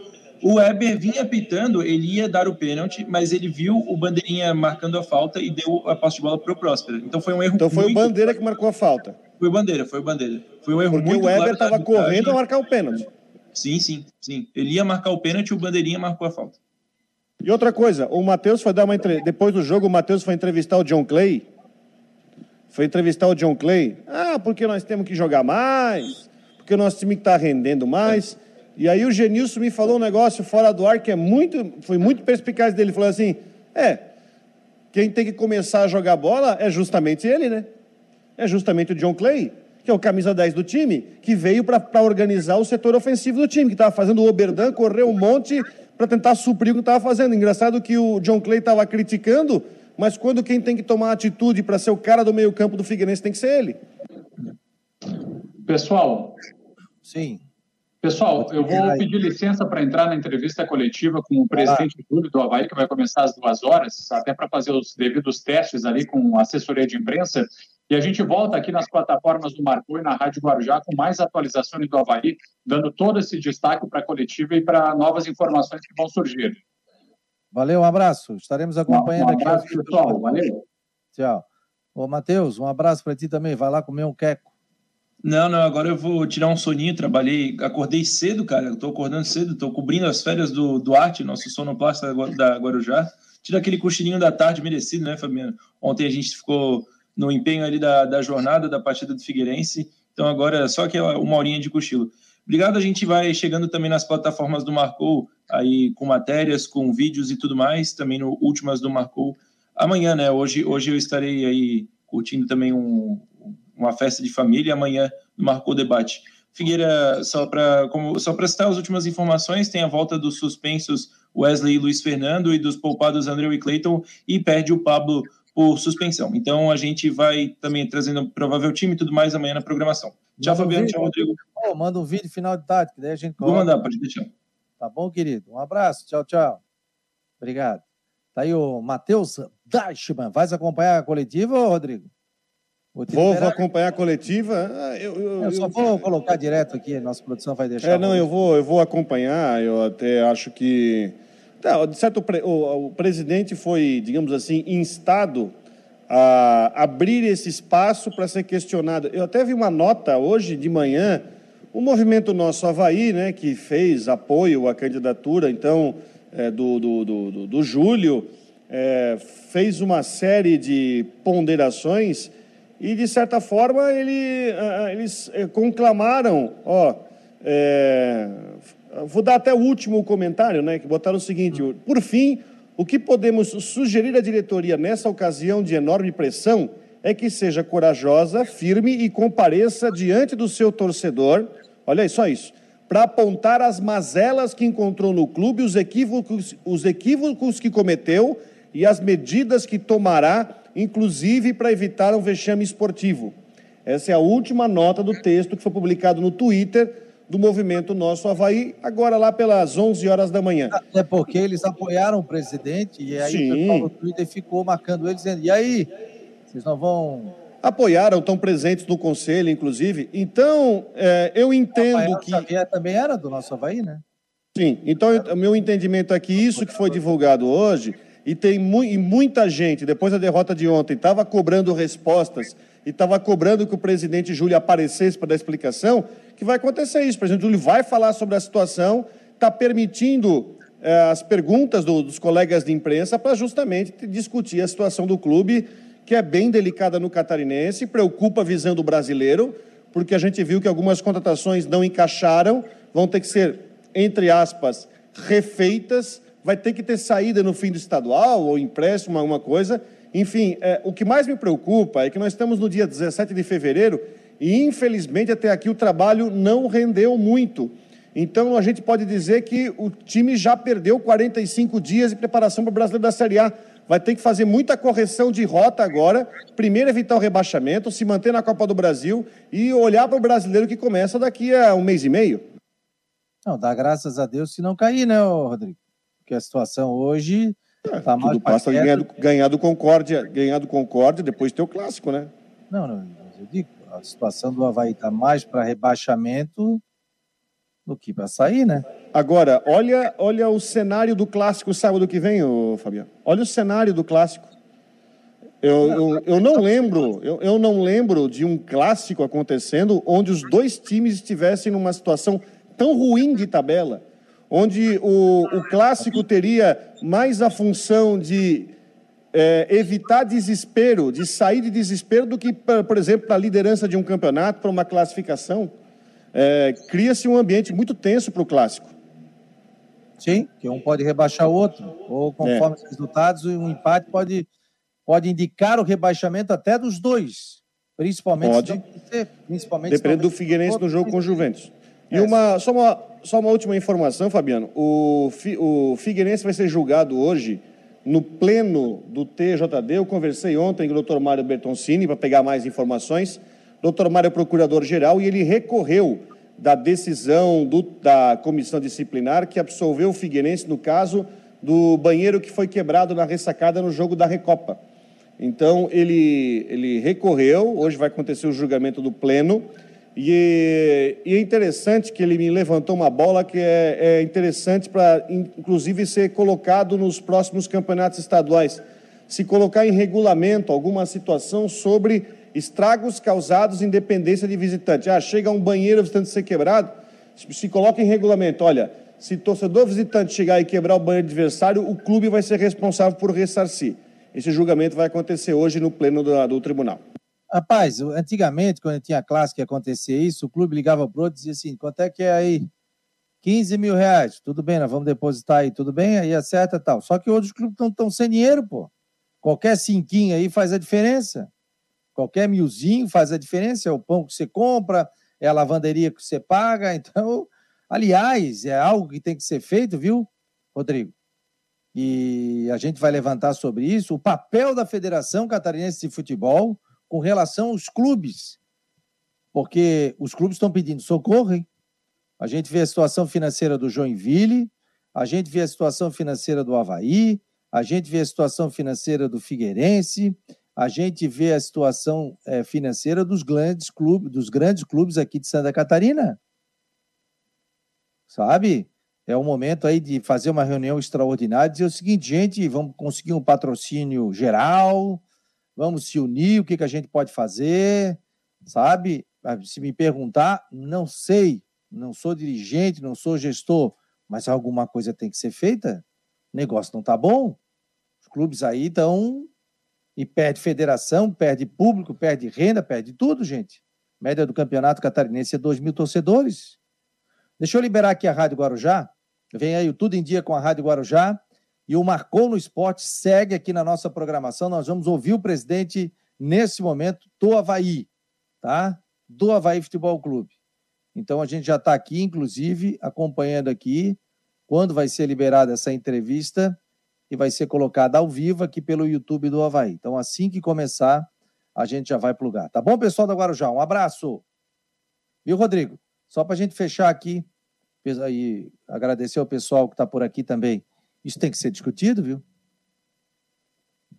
O Weber vinha pitando, ele ia dar o pênalti, mas ele viu o Bandeirinha marcando a falta e deu a posse de bola para o Próspera. Então foi um erro Então foi o Bandeira que marcou a falta. Foi o Bandeira, foi o Bandeira. Foi um erro Porque muito o Weber estava correndo a marcar o pênalti. Sim, sim, sim. Ele ia marcar o pênalti e o Bandeirinha marcou a falta. E outra coisa, o Matheus foi dar uma entre... depois do jogo, o Matheus foi entrevistar o John Clay. Foi entrevistar o John Clay. Ah, porque nós temos que jogar mais, porque o nosso time está rendendo mais. E aí o Genilson me falou um negócio fora do ar que é muito, foi muito perspicaz dele. Ele falou assim: é, quem tem que começar a jogar bola é justamente ele, né? É justamente o John Clay, que é o camisa 10 do time, que veio para organizar o setor ofensivo do time, que estava fazendo o Oberdan correr um monte para tentar suprir o que estava fazendo. Engraçado que o John Clay estava criticando, mas quando quem tem que tomar atitude para ser o cara do meio-campo do Figueirense tem que ser ele. Pessoal. Sim. Pessoal, eu vou pedir licença para entrar na entrevista coletiva com o presidente do clube do Havaí, que vai começar às duas horas, até para fazer os devidos testes ali com a assessoria de imprensa. E a gente volta aqui nas plataformas do Marco e na Rádio Guarujá com mais atualizações do Havaí, dando todo esse destaque para a coletiva e para novas informações que vão surgir. Valeu, um abraço. Estaremos acompanhando aqui. Um abraço, aqui. pessoal. Valeu. Tchau. Ô, Matheus, um abraço para ti também. Vai lá comer um queco. Não, não, agora eu vou tirar um soninho, trabalhei, acordei cedo, cara, eu tô acordando cedo, tô cobrindo as férias do Duarte, nosso sonoplasta da Guarujá. Tira aquele cochilinho da tarde merecido, né, Fabiano? Ontem a gente ficou no empenho ali da, da jornada, da partida do Figueirense, então agora só que uma horinha de cochilo. Obrigado, a gente vai chegando também nas plataformas do Marcou, aí com matérias, com vídeos e tudo mais, também no Últimas do Marcou. Amanhã, né, hoje, hoje eu estarei aí curtindo também um, uma festa de família, amanhã marcou o debate. Figueira, só para só citar as últimas informações, tem a volta dos suspensos Wesley e Luiz Fernando e dos poupados André e Clayton e perde o Pablo por suspensão. Então a gente vai também trazendo o provável time e tudo mais amanhã na programação. Tchau, Fabiano. tchau, Rodrigo. Oh, manda um vídeo final de tarde, que daí a gente Vou mandar, pode deixar. Tá bom, querido? Um abraço. Tchau, tchau. Obrigado. Tá aí o Matheus Dashman. Vai acompanhar a coletiva, Rodrigo? Vou, vou, acompanhar a coletiva. Ah, eu, eu, eu só vou colocar direto aqui, nossa produção vai deixar. É, não, eu vou, eu vou acompanhar. Eu até acho que. Não, de certo, o, o presidente foi, digamos assim, instado a abrir esse espaço para ser questionado. Eu até vi uma nota hoje de manhã, o movimento Nosso Havaí, né, que fez apoio à candidatura, então, é, do, do, do, do, Júlio, é, fez uma série de ponderações e, de certa forma, ele, ah, ah, eles eh, conclamaram, ó, é, vou dar até o último comentário, né, que botaram o seguinte, por fim, o que podemos sugerir à diretoria nessa ocasião de enorme pressão é que seja corajosa, firme e compareça diante do seu torcedor, olha aí, só isso, para apontar as mazelas que encontrou no clube, os equívocos, os equívocos que cometeu e as medidas que tomará inclusive para evitar um vexame esportivo. Essa é a última nota do texto que foi publicado no Twitter do movimento Nosso Havaí, agora lá pelas 11 horas da manhã. Até porque eles apoiaram o presidente e aí Sim. o pessoal no Twitter ficou marcando eles, dizendo, e aí, vocês não vão... Apoiaram, estão presentes no conselho, inclusive. Então, é, eu entendo o que... Xavier também era do Nosso Havaí, né? Sim, então o meu entendimento é que isso que foi divulgado hoje, e tem mu e muita gente, depois da derrota de ontem, estava cobrando respostas e estava cobrando que o presidente Júlio aparecesse para dar explicação, que vai acontecer isso. O presidente Júlio vai falar sobre a situação, está permitindo eh, as perguntas do, dos colegas de imprensa para justamente discutir a situação do clube, que é bem delicada no catarinense, preocupa visando o brasileiro, porque a gente viu que algumas contratações não encaixaram, vão ter que ser, entre aspas, refeitas, vai ter que ter saída no fim do estadual ou empréstimo, alguma coisa. Enfim, é, o que mais me preocupa é que nós estamos no dia 17 de fevereiro e infelizmente até aqui o trabalho não rendeu muito. Então a gente pode dizer que o time já perdeu 45 dias de preparação para o Brasileiro da Série A. Vai ter que fazer muita correção de rota agora. Primeiro evitar o rebaixamento, se manter na Copa do Brasil e olhar para o brasileiro que começa daqui a um mês e meio. Não, dá graças a Deus se não cair, né, Rodrigo? Porque a situação hoje está é, tá mais. Tudo passa ganhar do, ganhar do Concórdia, ganhar do Concórdia, depois ter o clássico, né? Não, não, eu digo, a situação do Havaí está mais para rebaixamento do que para sair, né? Agora, olha, olha o cenário do clássico sábado que vem, ô, Fabiano. Olha o cenário do clássico. Eu, eu, eu não lembro, eu, eu não lembro de um clássico acontecendo onde os dois times estivessem numa situação tão ruim de tabela, onde o, o clássico teria mais a função de é, evitar desespero, de sair de desespero, do que, por exemplo, para a liderança de um campeonato, para uma classificação. É, Cria-se um ambiente muito tenso para o clássico. Sim, que um pode rebaixar o outro, ou conforme é. os resultados, um empate pode, pode indicar o rebaixamento até dos dois, principalmente. Pode. Ser, principalmente Dependendo do Figueirense no jogo com o Juventus. E uma, só, uma, só uma última informação, Fabiano. O, o Figueirense vai ser julgado hoje no pleno do TJD, eu conversei ontem com o doutor Mário Bertoncini para pegar mais informações. Doutor Mário é procurador-geral e ele recorreu da decisão do, da comissão disciplinar que absolveu o Figueirense no caso do banheiro que foi quebrado na ressacada no jogo da Recopa. Então, ele, ele recorreu, hoje vai acontecer o julgamento do pleno, e, e, é interessante que ele me levantou uma bola que é, é interessante para, inclusive, ser colocado nos próximos campeonatos estaduais. Se colocar em regulamento alguma situação sobre estragos causados em dependência de visitante. Ah, chega um banheiro visitante ser quebrado, se coloca em regulamento, olha, se torcedor visitante chegar e quebrar o banheiro adversário, o clube vai ser responsável por ressarcir. Esse julgamento vai acontecer hoje no pleno do, do tribunal. Rapaz, antigamente, quando tinha classe que acontecia isso, o clube ligava pro outro e dizia assim: quanto é que é aí? 15 mil reais. Tudo bem, nós vamos depositar aí, tudo bem? Aí acerta tal. Só que outros clubes estão sem dinheiro, pô. Qualquer cinquinho aí faz a diferença. Qualquer milzinho faz a diferença. É o pão que você compra, é a lavanderia que você paga. Então, aliás, é algo que tem que ser feito, viu, Rodrigo? E a gente vai levantar sobre isso. O papel da Federação Catarinense de Futebol com relação aos clubes, porque os clubes estão pedindo socorro, hein? A gente vê a situação financeira do Joinville, a gente vê a situação financeira do Havaí, a gente vê a situação financeira do Figueirense, a gente vê a situação é, financeira dos grandes clubes, dos grandes clubes aqui de Santa Catarina. Sabe? É o momento aí de fazer uma reunião extraordinária e dizer o seguinte, gente, vamos conseguir um patrocínio geral, vamos se unir, o que, que a gente pode fazer, sabe? Ah, se me perguntar, não sei, não sou dirigente, não sou gestor, mas alguma coisa tem que ser feita. O negócio não está bom. Os clubes aí estão e perde federação, perde público, perde renda, perde tudo, gente. Média do campeonato catarinense é 2 mil torcedores. Deixa eu liberar aqui a Rádio Guarujá. Vem aí o Tudo em Dia com a Rádio Guarujá. E o Marcou no Esporte segue aqui na nossa programação. Nós vamos ouvir o presidente nesse momento do Havaí, tá? Do Havaí Futebol Clube. Então a gente já está aqui, inclusive, acompanhando aqui quando vai ser liberada essa entrevista e vai ser colocada ao vivo aqui pelo YouTube do Havaí. Então, assim que começar, a gente já vai plugar. Tá bom, pessoal da Guarujá? Um abraço. Viu, Rodrigo? Só para a gente fechar aqui e agradecer ao pessoal que está por aqui também. Isso tem que ser discutido, viu?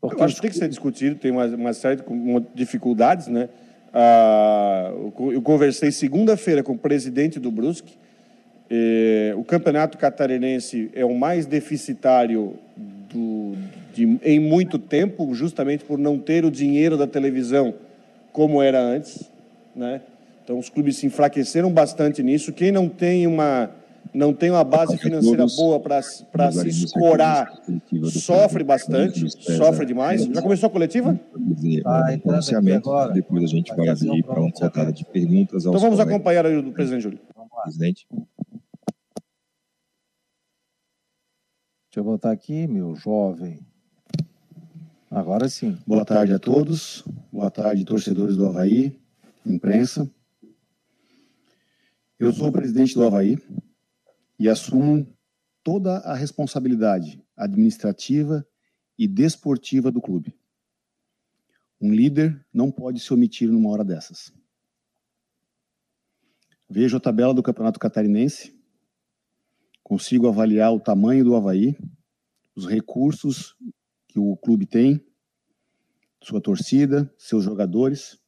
Porque eu acho que tem que ser discutido, tem uma, uma série de dificuldades, né? Ah, eu conversei segunda-feira com o presidente do Brusque. o campeonato catarinense é o mais deficitário do, de, em muito tempo, justamente por não ter o dinheiro da televisão como era antes, né? Então os clubes se enfraqueceram bastante nisso. Quem não tem uma não tem uma base financeira boa para se escorar, sofre bastante, sofre demais. Já começou a coletiva? Ah, agora. Depois a gente vai abrir para uma rodada de perguntas. Então vamos acompanhar aí o presidente Júlio. Presidente. Deixa eu botar aqui, meu jovem. Agora sim. Boa tarde a todos. Boa tarde, torcedores do Havaí, imprensa. Eu sou o presidente do Havaí e assumo toda a responsabilidade administrativa e desportiva do clube. Um líder não pode se omitir numa hora dessas. Vejo a tabela do Campeonato Catarinense, consigo avaliar o tamanho do Havaí, os recursos que o clube tem, sua torcida, seus jogadores,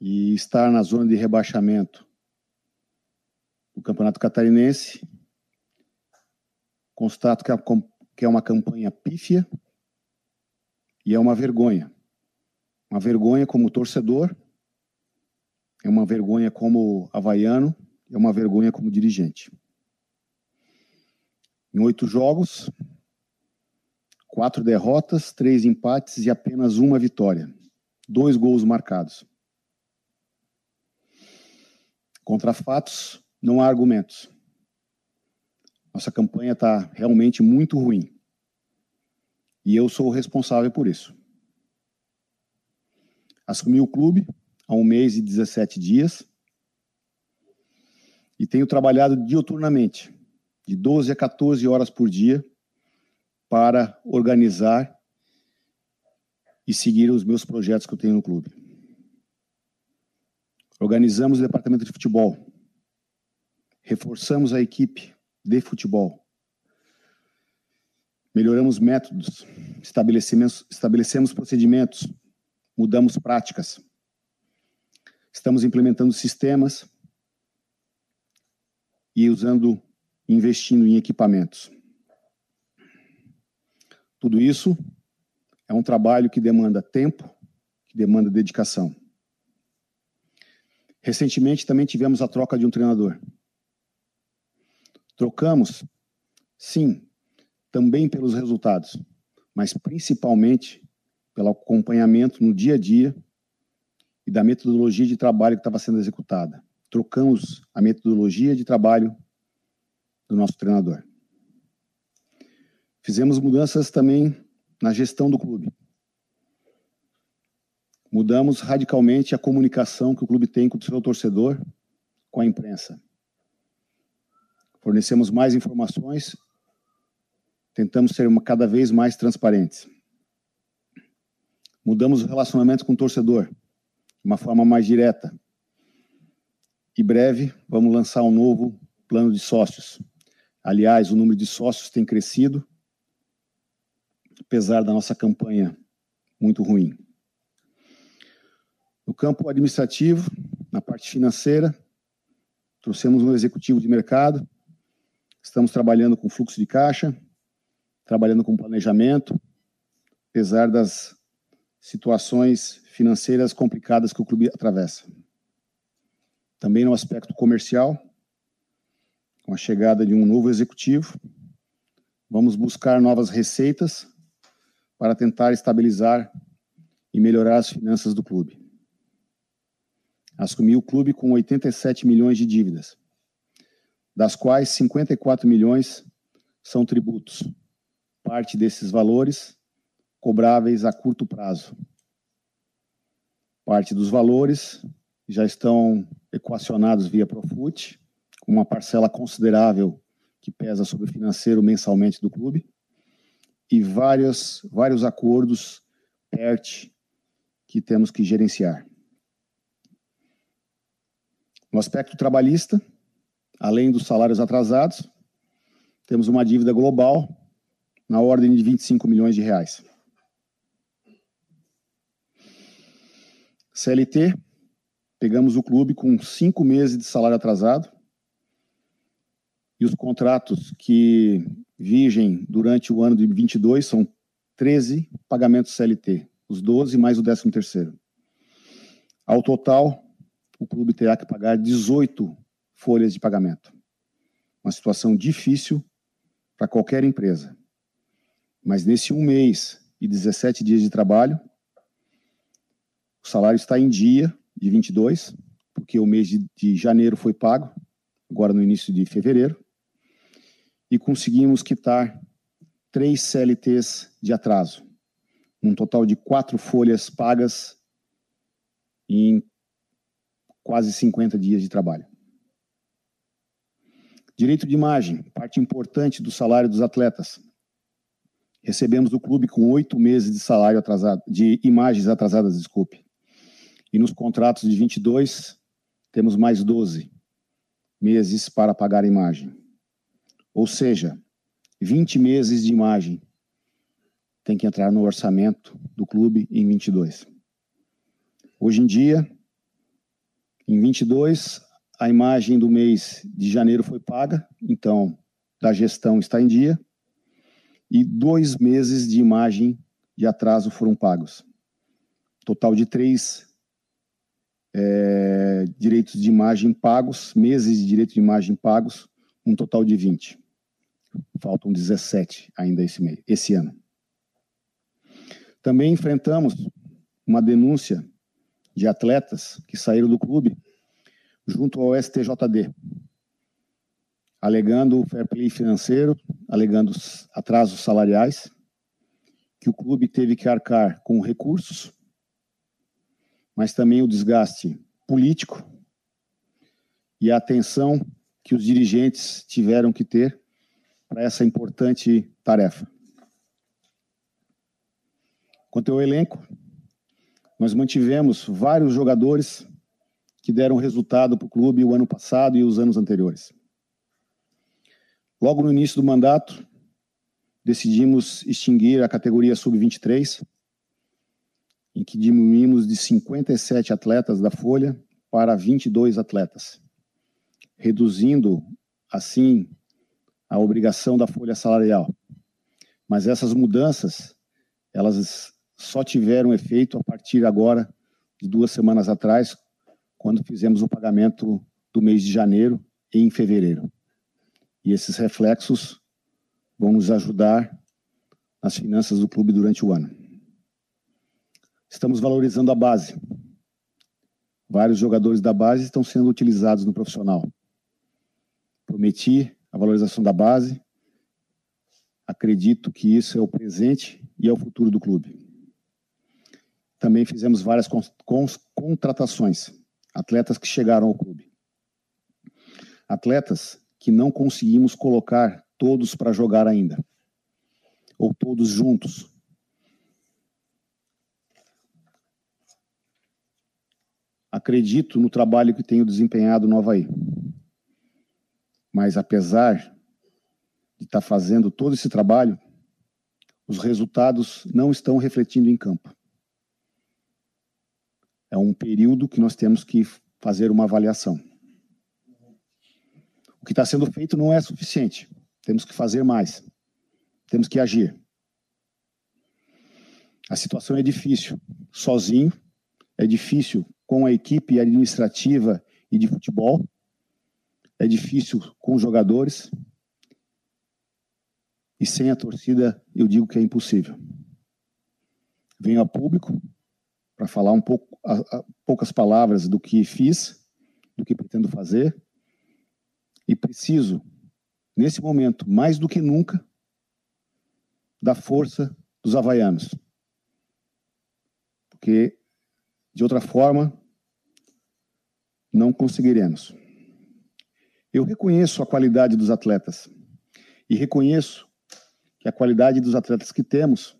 e estar na zona de rebaixamento do Campeonato Catarinense. Constato que, que é uma campanha pífia e é uma vergonha. Uma vergonha como torcedor, é uma vergonha como havaiano, é uma vergonha como dirigente. Em oito jogos, quatro derrotas, três empates e apenas uma vitória. Dois gols marcados. Contra fatos, não há argumentos. Nossa campanha está realmente muito ruim. E eu sou o responsável por isso. Assumi o clube há um mês e 17 dias e tenho trabalhado diuturnamente, de 12 a 14 horas por dia, para organizar e seguir os meus projetos que eu tenho no clube. Organizamos o departamento de futebol, reforçamos a equipe de futebol, melhoramos métodos, estabelecemos, estabelecemos procedimentos, mudamos práticas, estamos implementando sistemas e usando, investindo em equipamentos. Tudo isso é um trabalho que demanda tempo, que demanda dedicação. Recentemente também tivemos a troca de um treinador. Trocamos, sim, também pelos resultados, mas principalmente pelo acompanhamento no dia a dia e da metodologia de trabalho que estava sendo executada. Trocamos a metodologia de trabalho do nosso treinador. Fizemos mudanças também na gestão do clube. Mudamos radicalmente a comunicação que o clube tem com o seu torcedor, com a imprensa fornecemos mais informações, tentamos ser cada vez mais transparentes. Mudamos o relacionamento com o torcedor, de uma forma mais direta. E breve, vamos lançar um novo plano de sócios. Aliás, o número de sócios tem crescido, apesar da nossa campanha muito ruim. No campo administrativo, na parte financeira, trouxemos um executivo de mercado, Estamos trabalhando com fluxo de caixa, trabalhando com planejamento, apesar das situações financeiras complicadas que o clube atravessa. Também no aspecto comercial, com a chegada de um novo executivo, vamos buscar novas receitas para tentar estabilizar e melhorar as finanças do clube. Assumi o clube com 87 milhões de dívidas das quais 54 milhões são tributos. Parte desses valores cobráveis a curto prazo. Parte dos valores já estão equacionados via Profut, com uma parcela considerável que pesa sobre o financeiro mensalmente do clube, e vários, vários acordos PERT que temos que gerenciar. No aspecto trabalhista, além dos salários atrasados, temos uma dívida global na ordem de 25 milhões de reais. CLT, pegamos o clube com cinco meses de salário atrasado e os contratos que vigem durante o ano de 22 são 13 pagamentos CLT, os 12 mais o 13 terceiro. Ao total, o clube terá que pagar 18 folhas de pagamento. Uma situação difícil para qualquer empresa. Mas nesse um mês e 17 dias de trabalho, o salário está em dia de 22, porque o mês de, de janeiro foi pago, agora no início de fevereiro, e conseguimos quitar três CLTs de atraso, um total de quatro folhas pagas em quase 50 dias de trabalho. Direito de imagem, parte importante do salário dos atletas. Recebemos do clube com oito meses de salário atrasado, de imagens atrasadas, desculpe. E nos contratos de 22, temos mais 12 meses para pagar a imagem. Ou seja, 20 meses de imagem tem que entrar no orçamento do clube em 22. Hoje em dia, em 22, a imagem do mês de janeiro foi paga, então da gestão está em dia, e dois meses de imagem de atraso foram pagos. Total de três é, direitos de imagem pagos, meses de direito de imagem pagos, um total de 20. Faltam 17 ainda esse, mês, esse ano. Também enfrentamos uma denúncia de atletas que saíram do clube junto ao STJD, alegando fair play financeiro, alegando atrasos salariais, que o clube teve que arcar com recursos, mas também o desgaste político e a atenção que os dirigentes tiveram que ter para essa importante tarefa. Quanto ao elenco, nós mantivemos vários jogadores que deram resultado para o clube o ano passado e os anos anteriores. Logo no início do mandato, decidimos extinguir a categoria sub-23, em que diminuímos de 57 atletas da Folha para 22 atletas, reduzindo, assim, a obrigação da folha salarial. Mas essas mudanças, elas só tiveram efeito a partir agora de duas semanas atrás, quando fizemos o pagamento do mês de janeiro e em fevereiro. E esses reflexos vão nos ajudar nas finanças do clube durante o ano. Estamos valorizando a base. Vários jogadores da base estão sendo utilizados no profissional. Prometi a valorização da base. Acredito que isso é o presente e é o futuro do clube. Também fizemos várias contratações, atletas que chegaram ao clube. Atletas que não conseguimos colocar todos para jogar ainda, ou todos juntos. Acredito no trabalho que tenho desempenhado no Havaí. Mas apesar de estar tá fazendo todo esse trabalho, os resultados não estão refletindo em campo. É um período que nós temos que fazer uma avaliação. O que está sendo feito não é suficiente. Temos que fazer mais. Temos que agir. A situação é difícil. Sozinho, é difícil com a equipe administrativa e de futebol é difícil com os jogadores. E sem a torcida, eu digo que é impossível. Venho a público para falar um pouco, a, a, poucas palavras do que fiz, do que pretendo fazer. E preciso, nesse momento, mais do que nunca, da força dos havaianos. Porque, de outra forma, não conseguiremos. Eu reconheço a qualidade dos atletas e reconheço que a qualidade dos atletas que temos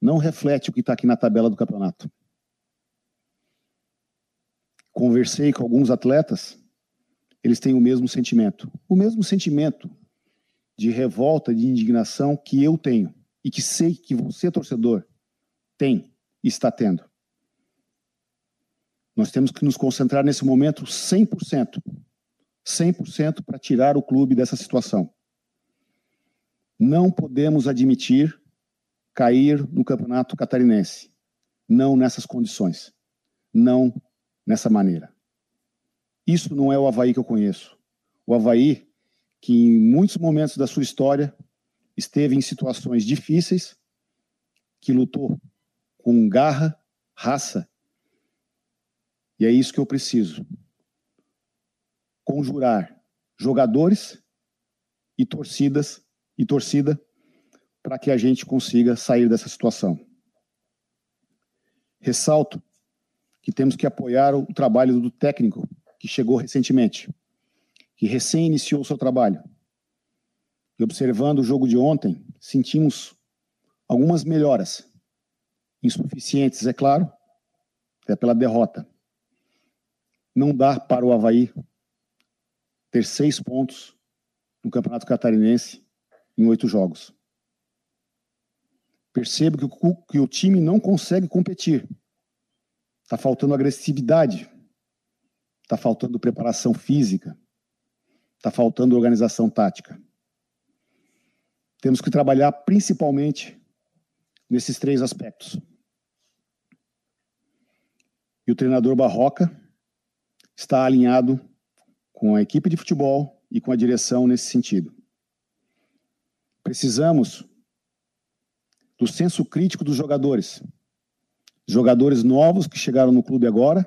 não reflete o que está aqui na tabela do campeonato. Conversei com alguns atletas, eles têm o mesmo sentimento. O mesmo sentimento de revolta, de indignação que eu tenho e que sei que você, torcedor, tem e está tendo. Nós temos que nos concentrar nesse momento 100%, 100% para tirar o clube dessa situação. Não podemos admitir cair no campeonato catarinense. Não nessas condições. Não nessa maneira. Isso não é o Havaí que eu conheço. O Havaí, que em muitos momentos da sua história esteve em situações difíceis, que lutou com garra, raça. E é isso que eu preciso. Conjurar jogadores e torcidas e torcida para que a gente consiga sair dessa situação. Ressalto que temos que apoiar o trabalho do técnico que chegou recentemente, que recém iniciou seu trabalho. E observando o jogo de ontem, sentimos algumas melhoras, insuficientes, é claro, até pela derrota. Não dá para o Havaí ter seis pontos no Campeonato Catarinense em oito jogos. Percebo que o, que o time não consegue competir. Está faltando agressividade, está faltando preparação física, está faltando organização tática. Temos que trabalhar principalmente nesses três aspectos. E o treinador Barroca está alinhado com a equipe de futebol e com a direção nesse sentido. Precisamos do senso crítico dos jogadores. Jogadores novos que chegaram no clube agora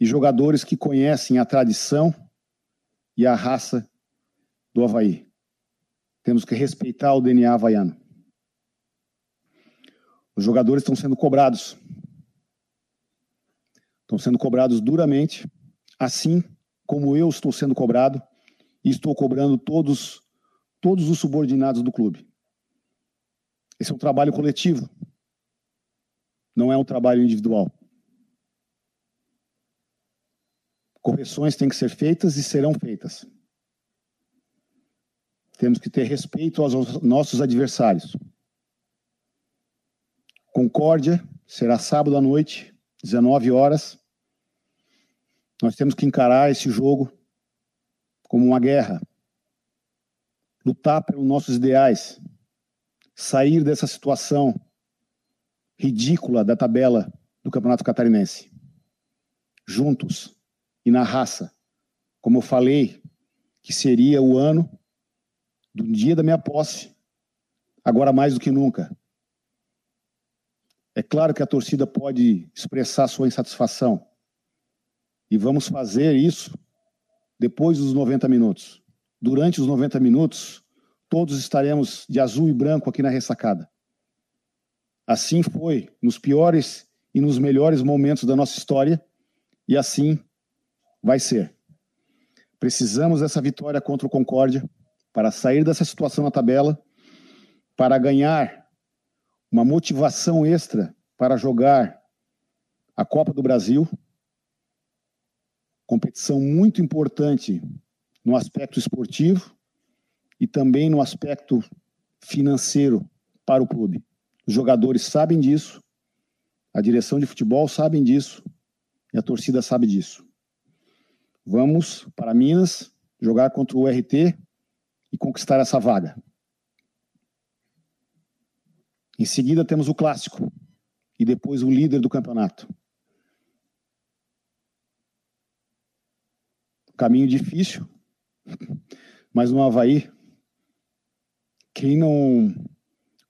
e jogadores que conhecem a tradição e a raça do Havaí. Temos que respeitar o DNA havaiano. Os jogadores estão sendo cobrados. Estão sendo cobrados duramente, assim como eu estou sendo cobrado e estou cobrando todos todos os subordinados do clube. Esse é um trabalho coletivo, não é um trabalho individual. Correções têm que ser feitas e serão feitas. Temos que ter respeito aos nossos adversários. Concórdia será sábado à noite, 19 horas. Nós temos que encarar esse jogo como uma guerra, lutar pelos nossos ideais, sair dessa situação ridícula da tabela do Campeonato Catarinense. Juntos e na raça, como eu falei, que seria o ano do dia da minha posse, agora mais do que nunca. É claro que a torcida pode expressar sua insatisfação. E vamos fazer isso depois dos 90 minutos durante os 90 minutos, todos estaremos de azul e branco aqui na ressacada. Assim foi nos piores e nos melhores momentos da nossa história, e assim vai ser. Precisamos dessa vitória contra o Concórdia para sair dessa situação na tabela, para ganhar uma motivação extra para jogar a Copa do Brasil, competição muito importante no aspecto esportivo e também no aspecto financeiro para o clube. Os jogadores sabem disso, a direção de futebol sabe disso e a torcida sabe disso. Vamos para Minas jogar contra o RT e conquistar essa vaga. Em seguida temos o clássico e depois o líder do campeonato. Caminho difícil, mas no Havaí, quem não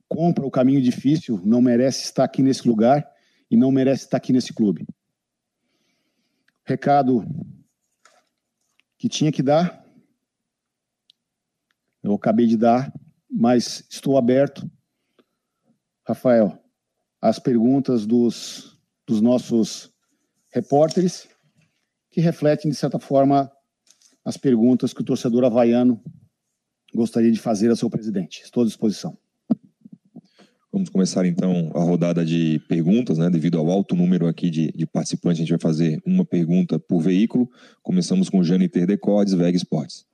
compra o caminho difícil não merece estar aqui nesse lugar e não merece estar aqui nesse clube. Recado que tinha que dar, eu acabei de dar, mas estou aberto, Rafael, às perguntas dos, dos nossos repórteres, que refletem, de certa forma, as perguntas que o torcedor havaiano gostaria de fazer ao seu presidente. Estou à disposição. Vamos começar então a rodada de perguntas, né? Devido ao alto número aqui de, de participantes, a gente vai fazer uma pergunta por veículo. Começamos com Jâniter Decordes, Veg Esportes.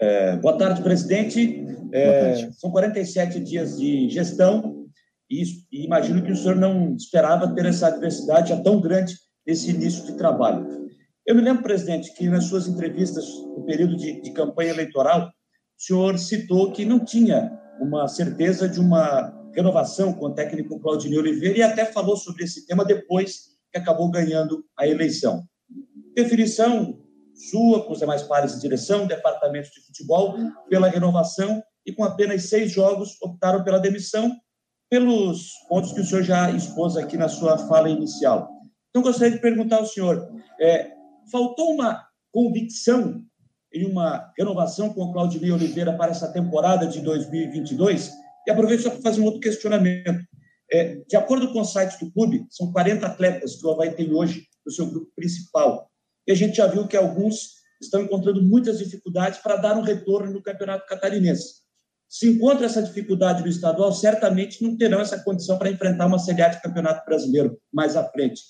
É, boa tarde, presidente. É, boa tarde. São 47 dias de gestão e, e, imagino que o senhor não esperava ter essa adversidade já tão grande nesse início de trabalho. Eu me lembro, presidente, que nas suas entrevistas no período de, de campanha eleitoral, o senhor citou que não tinha uma certeza de uma renovação com o técnico Claudinei Oliveira e até falou sobre esse tema depois que acabou ganhando a eleição. Definição sua, com os demais pares de direção, departamento de futebol, pela renovação e com apenas seis jogos optaram pela demissão, pelos pontos que o senhor já expôs aqui na sua fala inicial. Então, gostaria de perguntar ao senhor: é, faltou uma convicção em uma renovação com o Claudinei Oliveira para essa temporada de 2022? E aproveito só para fazer um outro questionamento. É, de acordo com o site do clube, são 40 atletas que o Havaí tem hoje no seu grupo principal. E a gente já viu que alguns estão encontrando muitas dificuldades para dar um retorno no campeonato catarinense. Se encontra essa dificuldade no estadual, certamente não terão essa condição para enfrentar uma Série A de campeonato brasileiro mais à frente.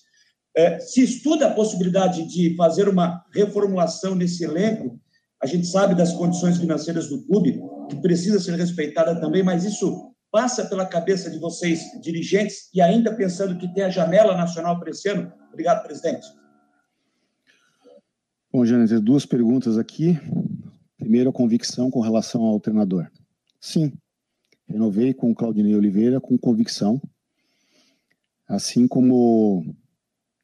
É, se estuda a possibilidade de fazer uma reformulação nesse elenco, a gente sabe das condições financeiras do clube, que precisa ser respeitada também, mas isso passa pela cabeça de vocês, dirigentes, e ainda pensando que tem a janela nacional para esse ano? Obrigado, presidente. Bom, Jâniter, duas perguntas aqui. Primeiro, a convicção com relação ao treinador. Sim, renovei com o Claudinei Oliveira com convicção. Assim como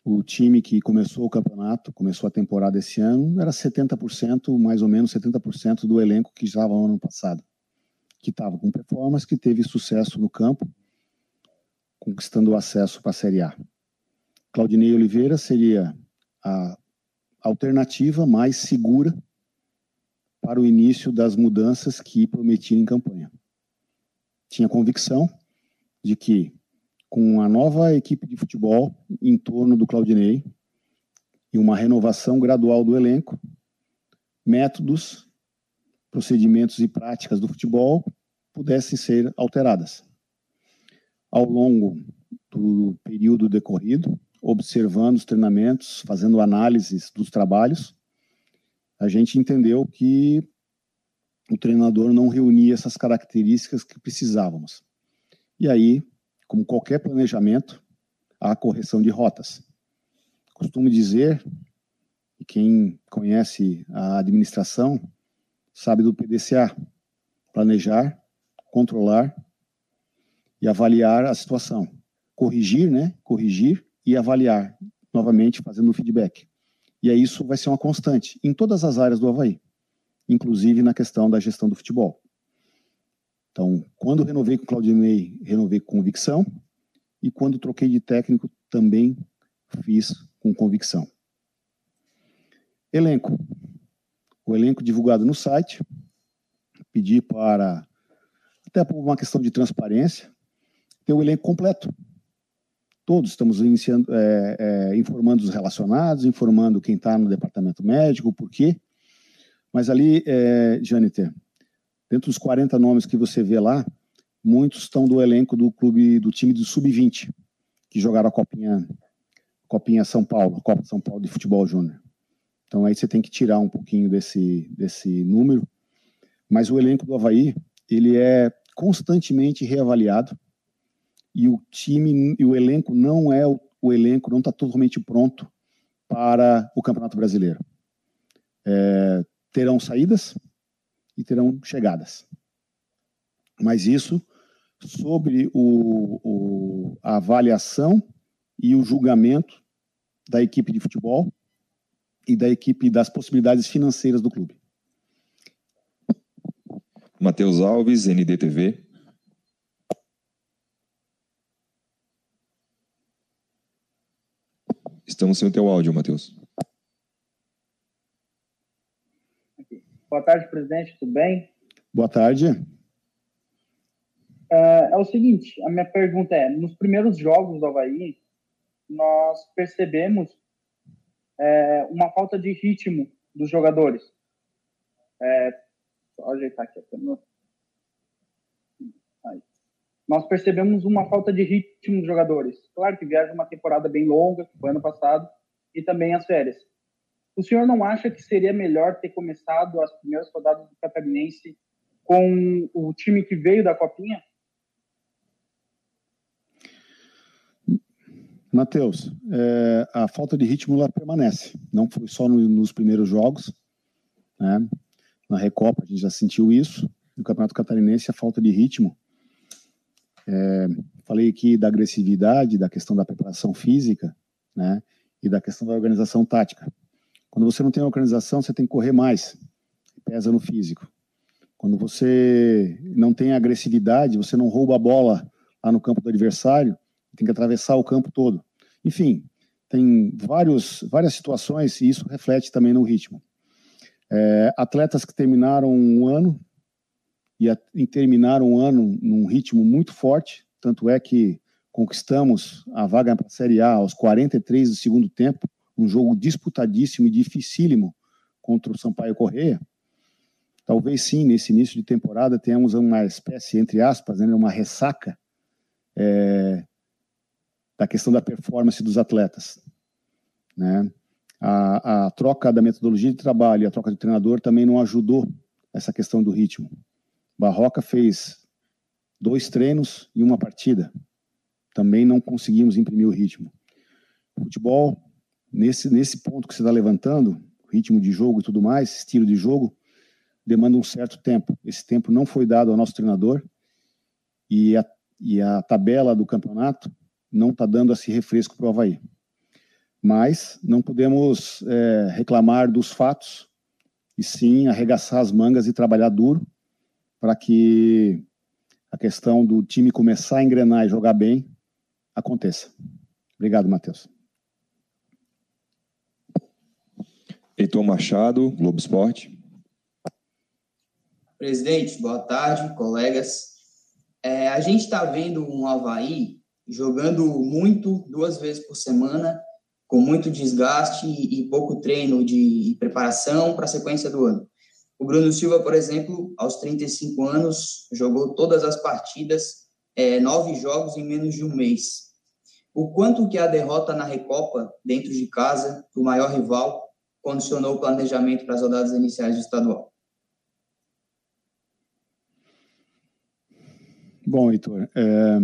o time que começou o campeonato, começou a temporada esse ano, era 70%, mais ou menos 70% do elenco que estava no ano passado. Que estava com performance, que teve sucesso no campo, conquistando o acesso para a Série A. Claudinei Oliveira seria a alternativa mais segura para o início das mudanças que prometia em campanha. Tinha convicção de que, com a nova equipe de futebol em torno do Claudinei e uma renovação gradual do elenco, métodos, procedimentos e práticas do futebol pudessem ser alteradas. Ao longo do período decorrido, observando os treinamentos, fazendo análises dos trabalhos, a gente entendeu que o treinador não reunia essas características que precisávamos. E aí, como qualquer planejamento, há correção de rotas. Costumo dizer, e quem conhece a administração sabe do PDCA: planejar, controlar e avaliar a situação. Corrigir, né? Corrigir e avaliar novamente, fazendo o feedback. E aí isso vai ser uma constante em todas as áreas do Havaí, inclusive na questão da gestão do futebol. Então, quando renovei com o Claudinei, renovei com convicção, e quando troquei de técnico, também fiz com convicção. Elenco. O elenco divulgado no site, pedi para, até por uma questão de transparência, ter o elenco completo todos estamos iniciando, é, é, informando os relacionados, informando quem está no departamento médico, por quê. Mas ali, é, Janiter, dentro dos 40 nomes que você vê lá, muitos estão do elenco do clube, do time do Sub-20, que jogaram a Copinha, Copinha São Paulo, a Copa São Paulo de Futebol Júnior. Então aí você tem que tirar um pouquinho desse, desse número. Mas o elenco do Havaí, ele é constantemente reavaliado e o time e o elenco não é o, o elenco, não está totalmente pronto para o Campeonato Brasileiro. É, terão saídas e terão chegadas. Mas isso sobre o, o, a avaliação e o julgamento da equipe de futebol e da equipe das possibilidades financeiras do clube. Matheus Alves, NDTV. Estamos sem o teu áudio, Matheus. Boa tarde, presidente, tudo bem? Boa tarde. É, é, o seguinte, a minha pergunta é, nos primeiros jogos do Havaí, nós percebemos é, uma falta de ritmo dos jogadores. É, só ajeitar aqui a câmera. Nós percebemos uma falta de ritmo dos jogadores. Claro que viaja uma temporada bem longa, que foi ano passado, e também as férias. O senhor não acha que seria melhor ter começado as primeiras rodadas do Catarinense com o time que veio da Copinha? Matheus, é, a falta de ritmo ela permanece. Não foi só no, nos primeiros jogos, né? Na Recopa a gente já sentiu isso. No Campeonato Catarinense a falta de ritmo. É, falei aqui da agressividade, da questão da preparação física, né? E da questão da organização tática. Quando você não tem organização, você tem que correr mais. Pesa no físico. Quando você não tem agressividade, você não rouba a bola lá no campo do adversário, tem que atravessar o campo todo. Enfim, tem vários, várias situações e isso reflete também no ritmo. É, atletas que terminaram um ano e, a, e terminaram um ano num ritmo muito forte, tanto é que conquistamos a vaga para a Série A aos 43 do segundo tempo, um jogo disputadíssimo e dificílimo contra o Sampaio Correia. Talvez sim, nesse início de temporada, tenhamos uma espécie, entre aspas, né, uma ressaca é, da questão da performance dos atletas. Né? A, a, troca da metodologia de trabalho e a troca de treinador também não ajudou essa questão do ritmo. Barroca fez dois treinos e uma partida. Também não conseguimos imprimir o ritmo. Futebol, nesse, nesse ponto que você está levantando, ritmo de jogo e tudo mais, estilo de jogo, demanda um certo tempo. Esse tempo não foi dado ao nosso treinador e a, e a tabela do campeonato não está dando esse refresco para o Havaí. Mas não podemos é, reclamar dos fatos, e sim arregaçar as mangas e trabalhar duro para que a questão do time começar a engrenar e jogar bem aconteça. Obrigado, Matheus. Heitor Machado, Globo Esporte. Presidente, boa tarde, colegas. É, a gente está vendo um Havaí jogando muito, duas vezes por semana, com muito desgaste e pouco treino de preparação para a sequência do ano. O Bruno Silva, por exemplo, aos 35 anos, jogou todas as partidas, é, nove jogos em menos de um mês. O quanto que a derrota na Recopa, dentro de casa, do maior rival, condicionou o planejamento para as rodadas iniciais do estadual? Bom, Heitor, é,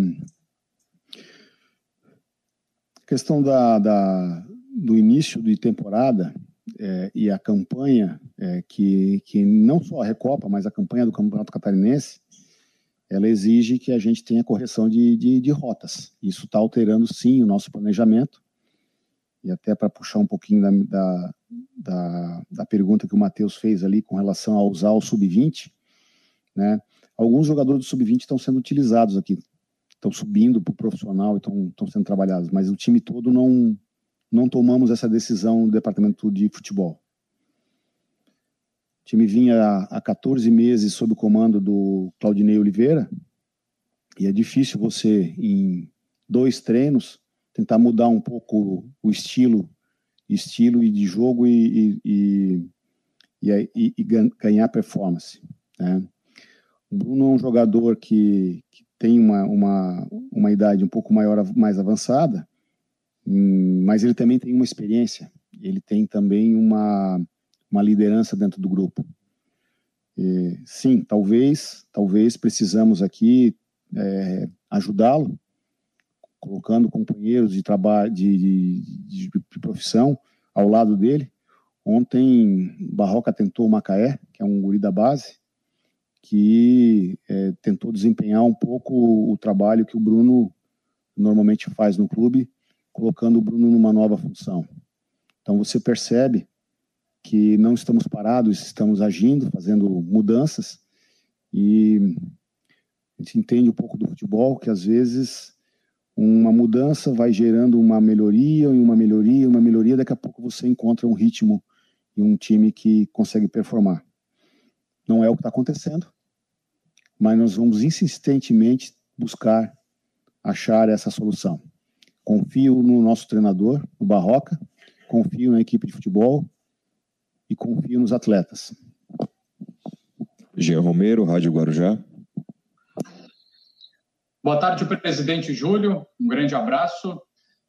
questão da, da, do início de temporada é, e a campanha, é, que, que não só a Recopa, mas a campanha do Campeonato Catarinense, ela exige que a gente tenha correção de, de, de rotas. Isso está alterando, sim, o nosso planejamento. E até para puxar um pouquinho da, da, da, da pergunta que o Matheus fez ali com relação a usar o sub-20, né? Alguns jogadores do sub-20 estão sendo utilizados aqui estão subindo para o profissional e estão sendo trabalhados, mas o time todo não, não tomamos essa decisão no departamento de futebol. O time vinha há 14 meses sob o comando do Claudinei Oliveira, e é difícil você, em dois treinos, tentar mudar um pouco o estilo, estilo e de jogo e, e, e, e ganhar performance. Né? O Bruno é um jogador que, que tem uma, uma, uma idade um pouco maior, mais avançada, hum, mas ele também tem uma experiência, ele tem também uma, uma liderança dentro do grupo. E, sim, talvez, talvez precisamos aqui é, ajudá-lo, colocando companheiros de trabalho, de, de, de, profissão ao lado dele. Ontem, Barroca tentou o Macaé, que é um guri da base, que é, tentou desempenhar um pouco o trabalho que o Bruno normalmente faz no clube, colocando o Bruno numa nova função. Então você percebe que não estamos parados, estamos agindo, fazendo mudanças e a gente entende um pouco do futebol que às vezes uma mudança vai gerando uma melhoria e uma melhoria, uma melhoria, daqui a pouco você encontra um ritmo e um time que consegue performar. Não é o que está acontecendo, mas nós vamos insistentemente buscar achar essa solução. Confio no nosso treinador, no Barroca, confio na equipe de futebol e confio nos atletas. Jean Romero, Rádio Guarujá. Boa tarde, presidente Júlio. Um grande abraço.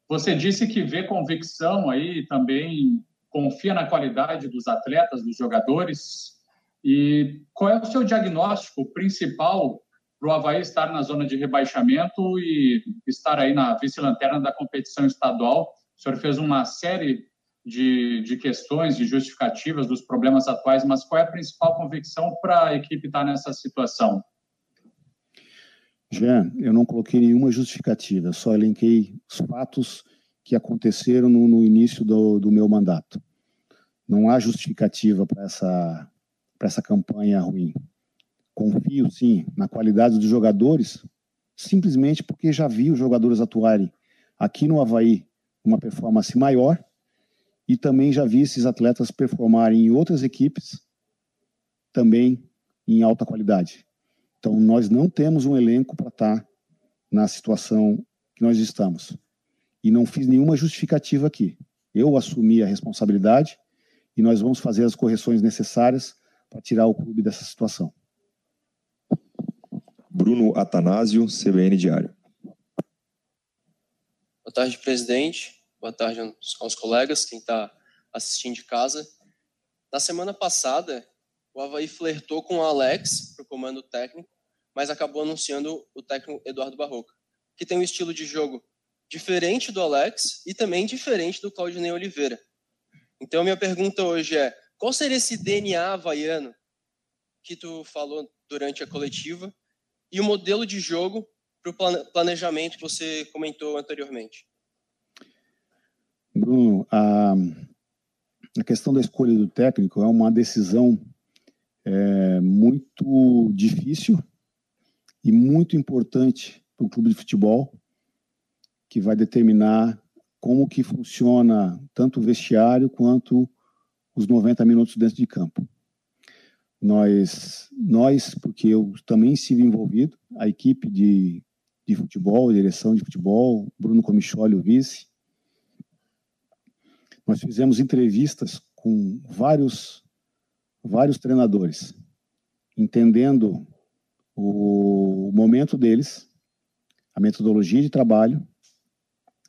Você disse que vê convicção aí também confia na qualidade dos atletas, dos jogadores. E qual é o seu diagnóstico principal para o Havaí estar na zona de rebaixamento e estar aí na vice-lanterna da competição estadual? O senhor fez uma série de, de questões, de justificativas dos problemas atuais, mas qual é a principal convicção para a equipe estar nessa situação? Jean, eu não coloquei nenhuma justificativa, só elenquei os fatos que aconteceram no, no início do, do, meu mandato. Não há justificativa para essa, essa campanha ruim. Confio, sim, na qualidade dos jogadores, simplesmente porque já vi os jogadores atuarem aqui no Havaí uma performance maior e também já vi esses atletas performarem em outras equipes também em alta qualidade. Então, nós não temos um elenco para estar tá na situação que nós estamos. E não fiz nenhuma justificativa aqui. Eu assumi a responsabilidade e nós vamos fazer as correções necessárias para tirar o clube dessa situação. Bruno Atanásio, CBN Diário. Boa tarde, presidente. Boa tarde aos colegas, quem está assistindo de casa. Na semana passada, o Havaí flertou com o Alex para o comando técnico, mas acabou anunciando o técnico Eduardo Barroca, que tem um estilo de jogo diferente do Alex e também diferente do Claudinei Oliveira. Então, minha pergunta hoje é: qual seria esse DNA havaiano que tu falou durante a coletiva e o modelo de jogo para o planejamento que você comentou anteriormente? Bruno, a, a questão da escolha do técnico é uma decisão é, muito difícil e muito importante para o clube de futebol, que vai determinar como que funciona tanto o vestiário quanto os 90 minutos dentro de campo. Nós, nós porque eu também estive envolvido, a equipe de, de futebol, direção de futebol, Bruno Comicholi, o vice, nós fizemos entrevistas com vários, vários treinadores, entendendo o momento deles, a metodologia de trabalho,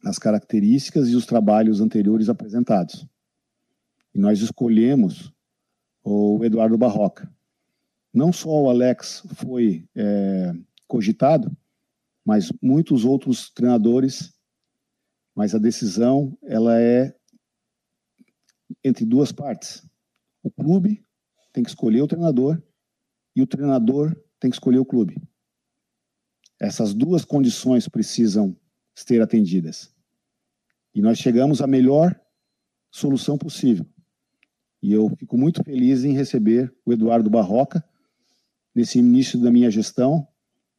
as características e os trabalhos anteriores apresentados. E nós escolhemos o Eduardo Barroca. Não só o Alex foi é, cogitado, mas muitos outros treinadores, mas a decisão ela é entre duas partes. O clube tem que escolher o treinador e o treinador tem que escolher o clube. Essas duas condições precisam ser atendidas. E nós chegamos à melhor solução possível. E eu fico muito feliz em receber o Eduardo Barroca nesse início da minha gestão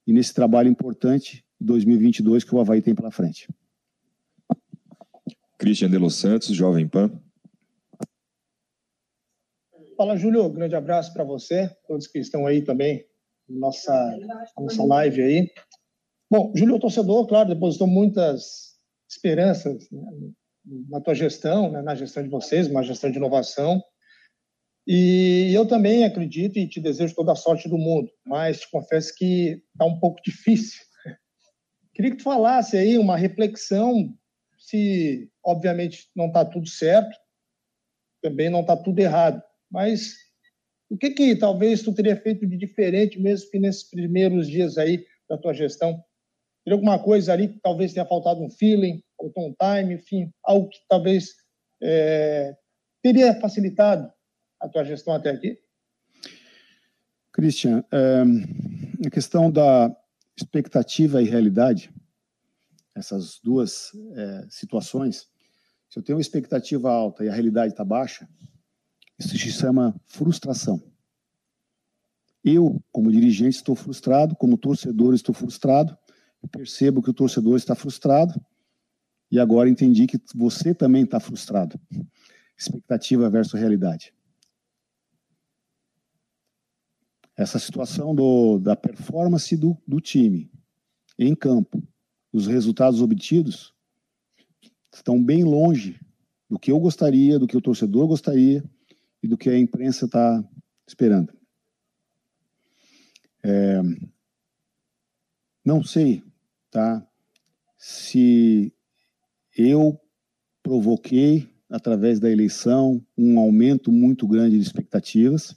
e nesse trabalho importante de 2022 que o Havaí tem pela frente. Christian de Los Santos, Jovem Pan. Fala, Júlio. Grande abraço para você, todos que estão aí também, nossa, nossa live aí. Bom, Júlio, o torcedor, claro, depositou muitas esperanças né, na tua gestão, né, na gestão de vocês, uma gestão de inovação. E eu também acredito e te desejo toda a sorte do mundo, mas te confesso que está um pouco difícil. Queria que tu falasse aí uma reflexão se, obviamente, não está tudo certo, também não está tudo errado, mas o que que talvez tu teria feito de diferente mesmo que nesses primeiros dias aí da tua gestão? Teria alguma coisa ali que talvez tenha faltado um feeling, faltou um time, enfim, algo que talvez é, teria facilitado a tua gestão até aqui? Christian, é, a questão da expectativa e realidade, essas duas é, situações, se eu tenho uma expectativa alta e a realidade está baixa, isso se chama frustração. Eu, como dirigente, estou frustrado, como torcedor, estou frustrado, percebo que o torcedor está frustrado e agora entendi que você também está frustrado. Expectativa versus realidade. Essa situação do, da performance do, do time em campo, os resultados obtidos, estão bem longe do que eu gostaria, do que o torcedor gostaria e do que a imprensa está esperando. É, não sei tá? Se eu provoquei, através da eleição, um aumento muito grande de expectativas,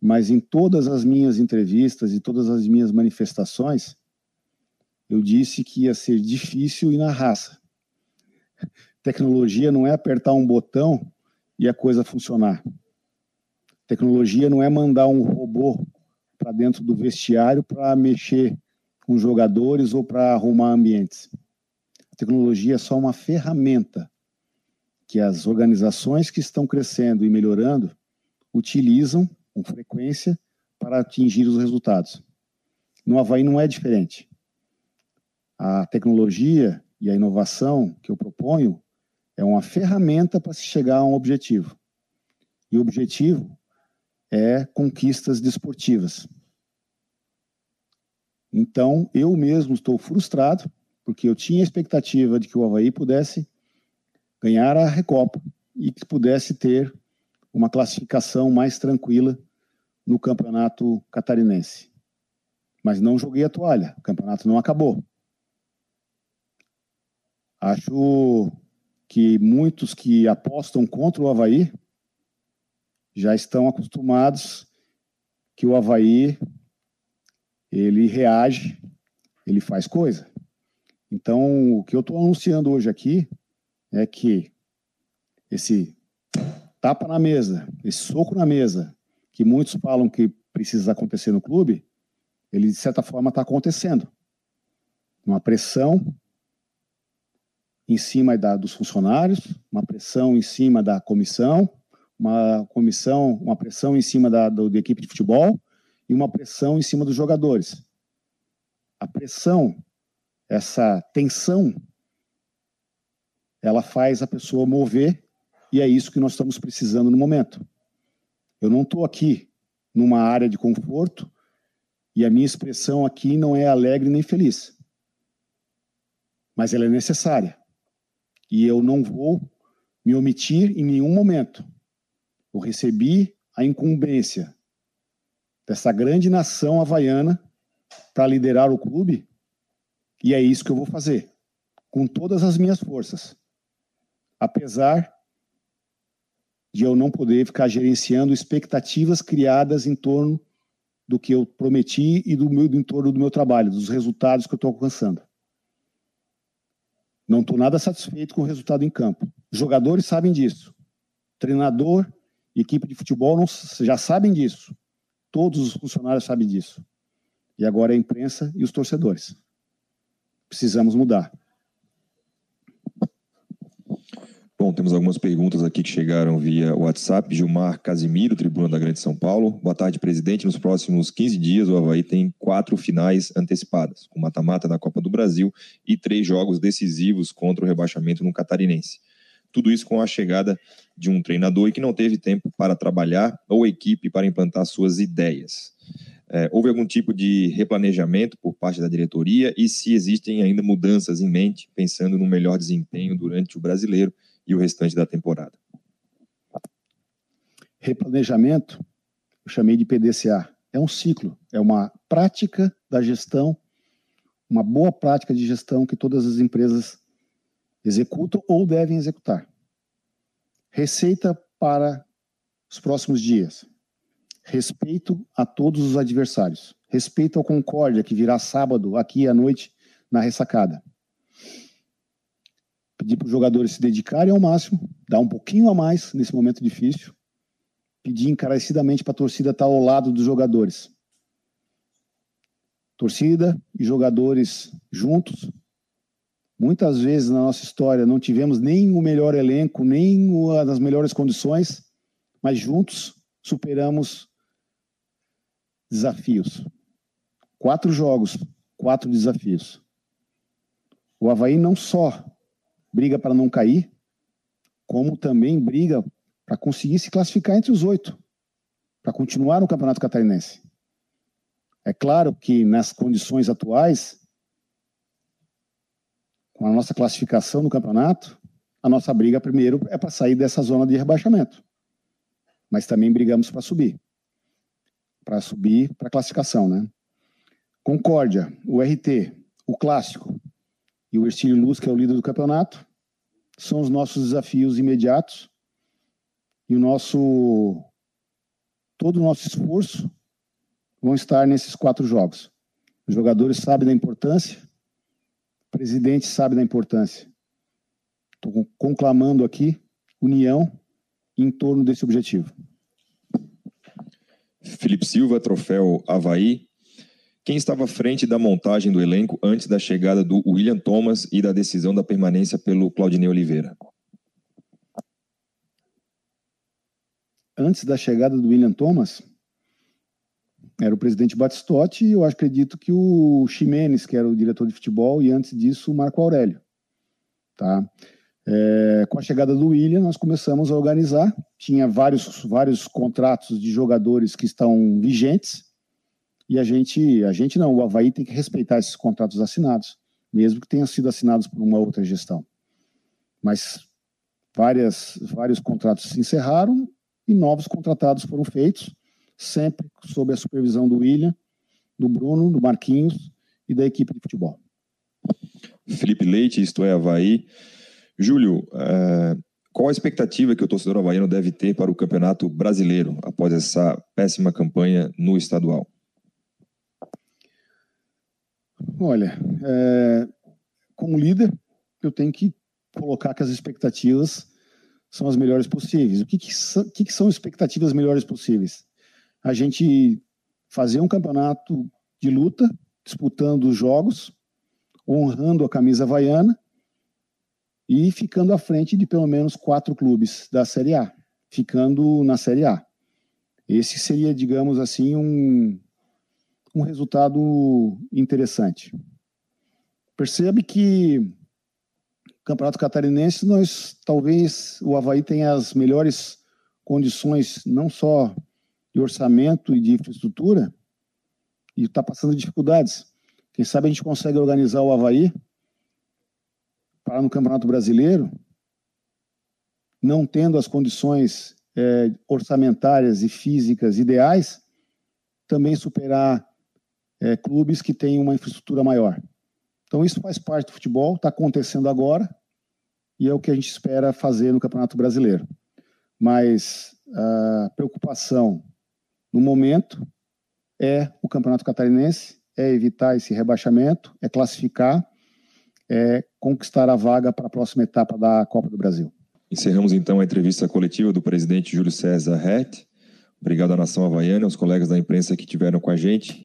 mas em todas as minhas entrevistas e todas as minhas manifestações, eu disse que ia ser difícil e na raça. Tecnologia não é apertar um botão e a coisa funcionar. Tecnologia não é mandar um robô para dentro do vestiário para mexer com jogadores ou para arrumar ambientes. A tecnologia é só uma ferramenta que as organizações que estão crescendo e melhorando utilizam com frequência para atingir os resultados. No Havaí não é diferente. A tecnologia e a inovação que eu proponho é uma ferramenta para se chegar a um objetivo. E o objetivo é conquistas desportivas. Então, eu mesmo estou frustrado, porque eu tinha a expectativa de que o Havaí pudesse ganhar a Recopa e que pudesse ter uma classificação mais tranquila no campeonato catarinense. Mas não joguei a toalha, o campeonato não acabou. Acho que muitos que apostam contra o Havaí já estão acostumados que o Havaí ele reage, ele faz coisa. Então, o que eu estou anunciando hoje aqui é que esse tapa na mesa, esse soco na mesa, que muitos falam que precisa acontecer no clube, ele de certa forma está acontecendo. Uma pressão em cima da, dos funcionários, uma pressão em cima da comissão, uma comissão, uma pressão em cima da, do, da equipe de futebol e uma pressão em cima dos jogadores. A pressão, essa tensão, ela faz a pessoa mover e é isso que nós estamos precisando no momento. Eu não estou aqui numa área de conforto e a minha expressão aqui não é alegre nem feliz. Mas ela é necessária. E eu não vou me omitir em nenhum momento. Eu recebi a incumbência dessa grande nação havaiana para liderar o clube e é isso que eu vou fazer, com todas as minhas forças. Apesar de eu não poder ficar gerenciando expectativas criadas em torno do que eu prometi e do meu entorno do meu trabalho, dos resultados que eu estou alcançando. Não estou nada satisfeito com o resultado em campo. Jogadores sabem disso. Treinador, equipe de futebol não, já sabem disso. Todos os funcionários sabem disso. E agora é a imprensa e os torcedores. Precisamos mudar. Temos algumas perguntas aqui que chegaram via WhatsApp. Gilmar Casimiro, Tribuna da Grande São Paulo. Boa tarde, presidente. Nos próximos 15 dias, o Havaí tem quatro finais antecipadas, com mata-mata da Copa do Brasil e três jogos decisivos contra o rebaixamento no Catarinense. Tudo isso com a chegada de um treinador que não teve tempo para trabalhar ou equipe para implantar suas ideias. É, houve algum tipo de replanejamento por parte da diretoria e se existem ainda mudanças em mente, pensando no melhor desempenho durante o brasileiro e o restante da temporada. Replanejamento, eu chamei de PDCA. É um ciclo, é uma prática da gestão, uma boa prática de gestão que todas as empresas executam ou devem executar. Receita para os próximos dias. Respeito a todos os adversários. Respeito ao Concórdia, que virá sábado aqui à noite na ressacada pedir para os jogadores se dedicarem ao máximo, dar um pouquinho a mais nesse momento difícil, pedir encarecidamente para a torcida estar ao lado dos jogadores. Torcida e jogadores juntos. Muitas vezes na nossa história não tivemos nem o melhor elenco, nem das melhores condições, mas juntos superamos desafios. Quatro jogos, quatro desafios. O Havaí não só briga para não cair, como também briga para conseguir se classificar entre os oito, para continuar no Campeonato Catarinense. É claro que nas condições atuais, com a nossa classificação no campeonato, a nossa briga primeiro é para sair dessa zona de rebaixamento. Mas também brigamos para subir. Para subir para classificação, né? Concórdia, o RT, o clássico e o Ercílio Luz, que é o líder do campeonato, são os nossos desafios imediatos e o nosso todo o nosso esforço vão estar nesses quatro jogos. Os jogadores sabem da importância, o presidente sabe da importância. Estou conclamando aqui união em torno desse objetivo. Felipe Silva, troféu Havaí. Quem estava à frente da montagem do elenco antes da chegada do William Thomas e da decisão da permanência pelo Claudinei Oliveira? Antes da chegada do William Thomas, era o presidente Batistotti e eu acredito que o Ximenes, que era o diretor de futebol, e antes disso o Marco Aurélio. Tá? É, com a chegada do William, nós começamos a organizar. Tinha vários, vários contratos de jogadores que estão vigentes e a gente, a gente não, o Havaí tem que respeitar esses contratos assinados, mesmo que tenham sido assinados por uma outra gestão. Mas várias, vários contratos se encerraram e novos contratados foram feitos, sempre sob a supervisão do William, do Bruno, do Marquinhos e da equipe de futebol. Felipe Leite, isto é Havaí. Júlio, uh, qual a expectativa que o torcedor havaiano deve ter para o Campeonato Brasileiro após essa péssima campanha no estadual? Olha, é, como líder, eu tenho que colocar que as expectativas são as melhores possíveis. O que, que, são, que, que são expectativas melhores possíveis? A gente fazer um campeonato de luta, disputando os jogos, honrando a camisa havaiana e ficando à frente de pelo menos quatro clubes da Série A, ficando na Série A. Esse seria, digamos assim, um, um resultado interessante. Percebe que Campeonato Catarinense, nós talvez o Havaí tenha as melhores condições, não só de orçamento e de infraestrutura, e está passando dificuldades. Quem sabe a gente consegue organizar o Havaí para no Campeonato Brasileiro, não tendo as condições é, orçamentárias e físicas ideais, também superar é, clubes que têm uma infraestrutura maior. Então isso faz parte do futebol, está acontecendo agora e é o que a gente espera fazer no Campeonato Brasileiro. Mas a preocupação no momento é o Campeonato Catarinense, é evitar esse rebaixamento, é classificar, é conquistar a vaga para a próxima etapa da Copa do Brasil. Encerramos então a entrevista coletiva do presidente Júlio César Rett. Obrigado à nação havaiana, aos colegas da imprensa que tiveram com a gente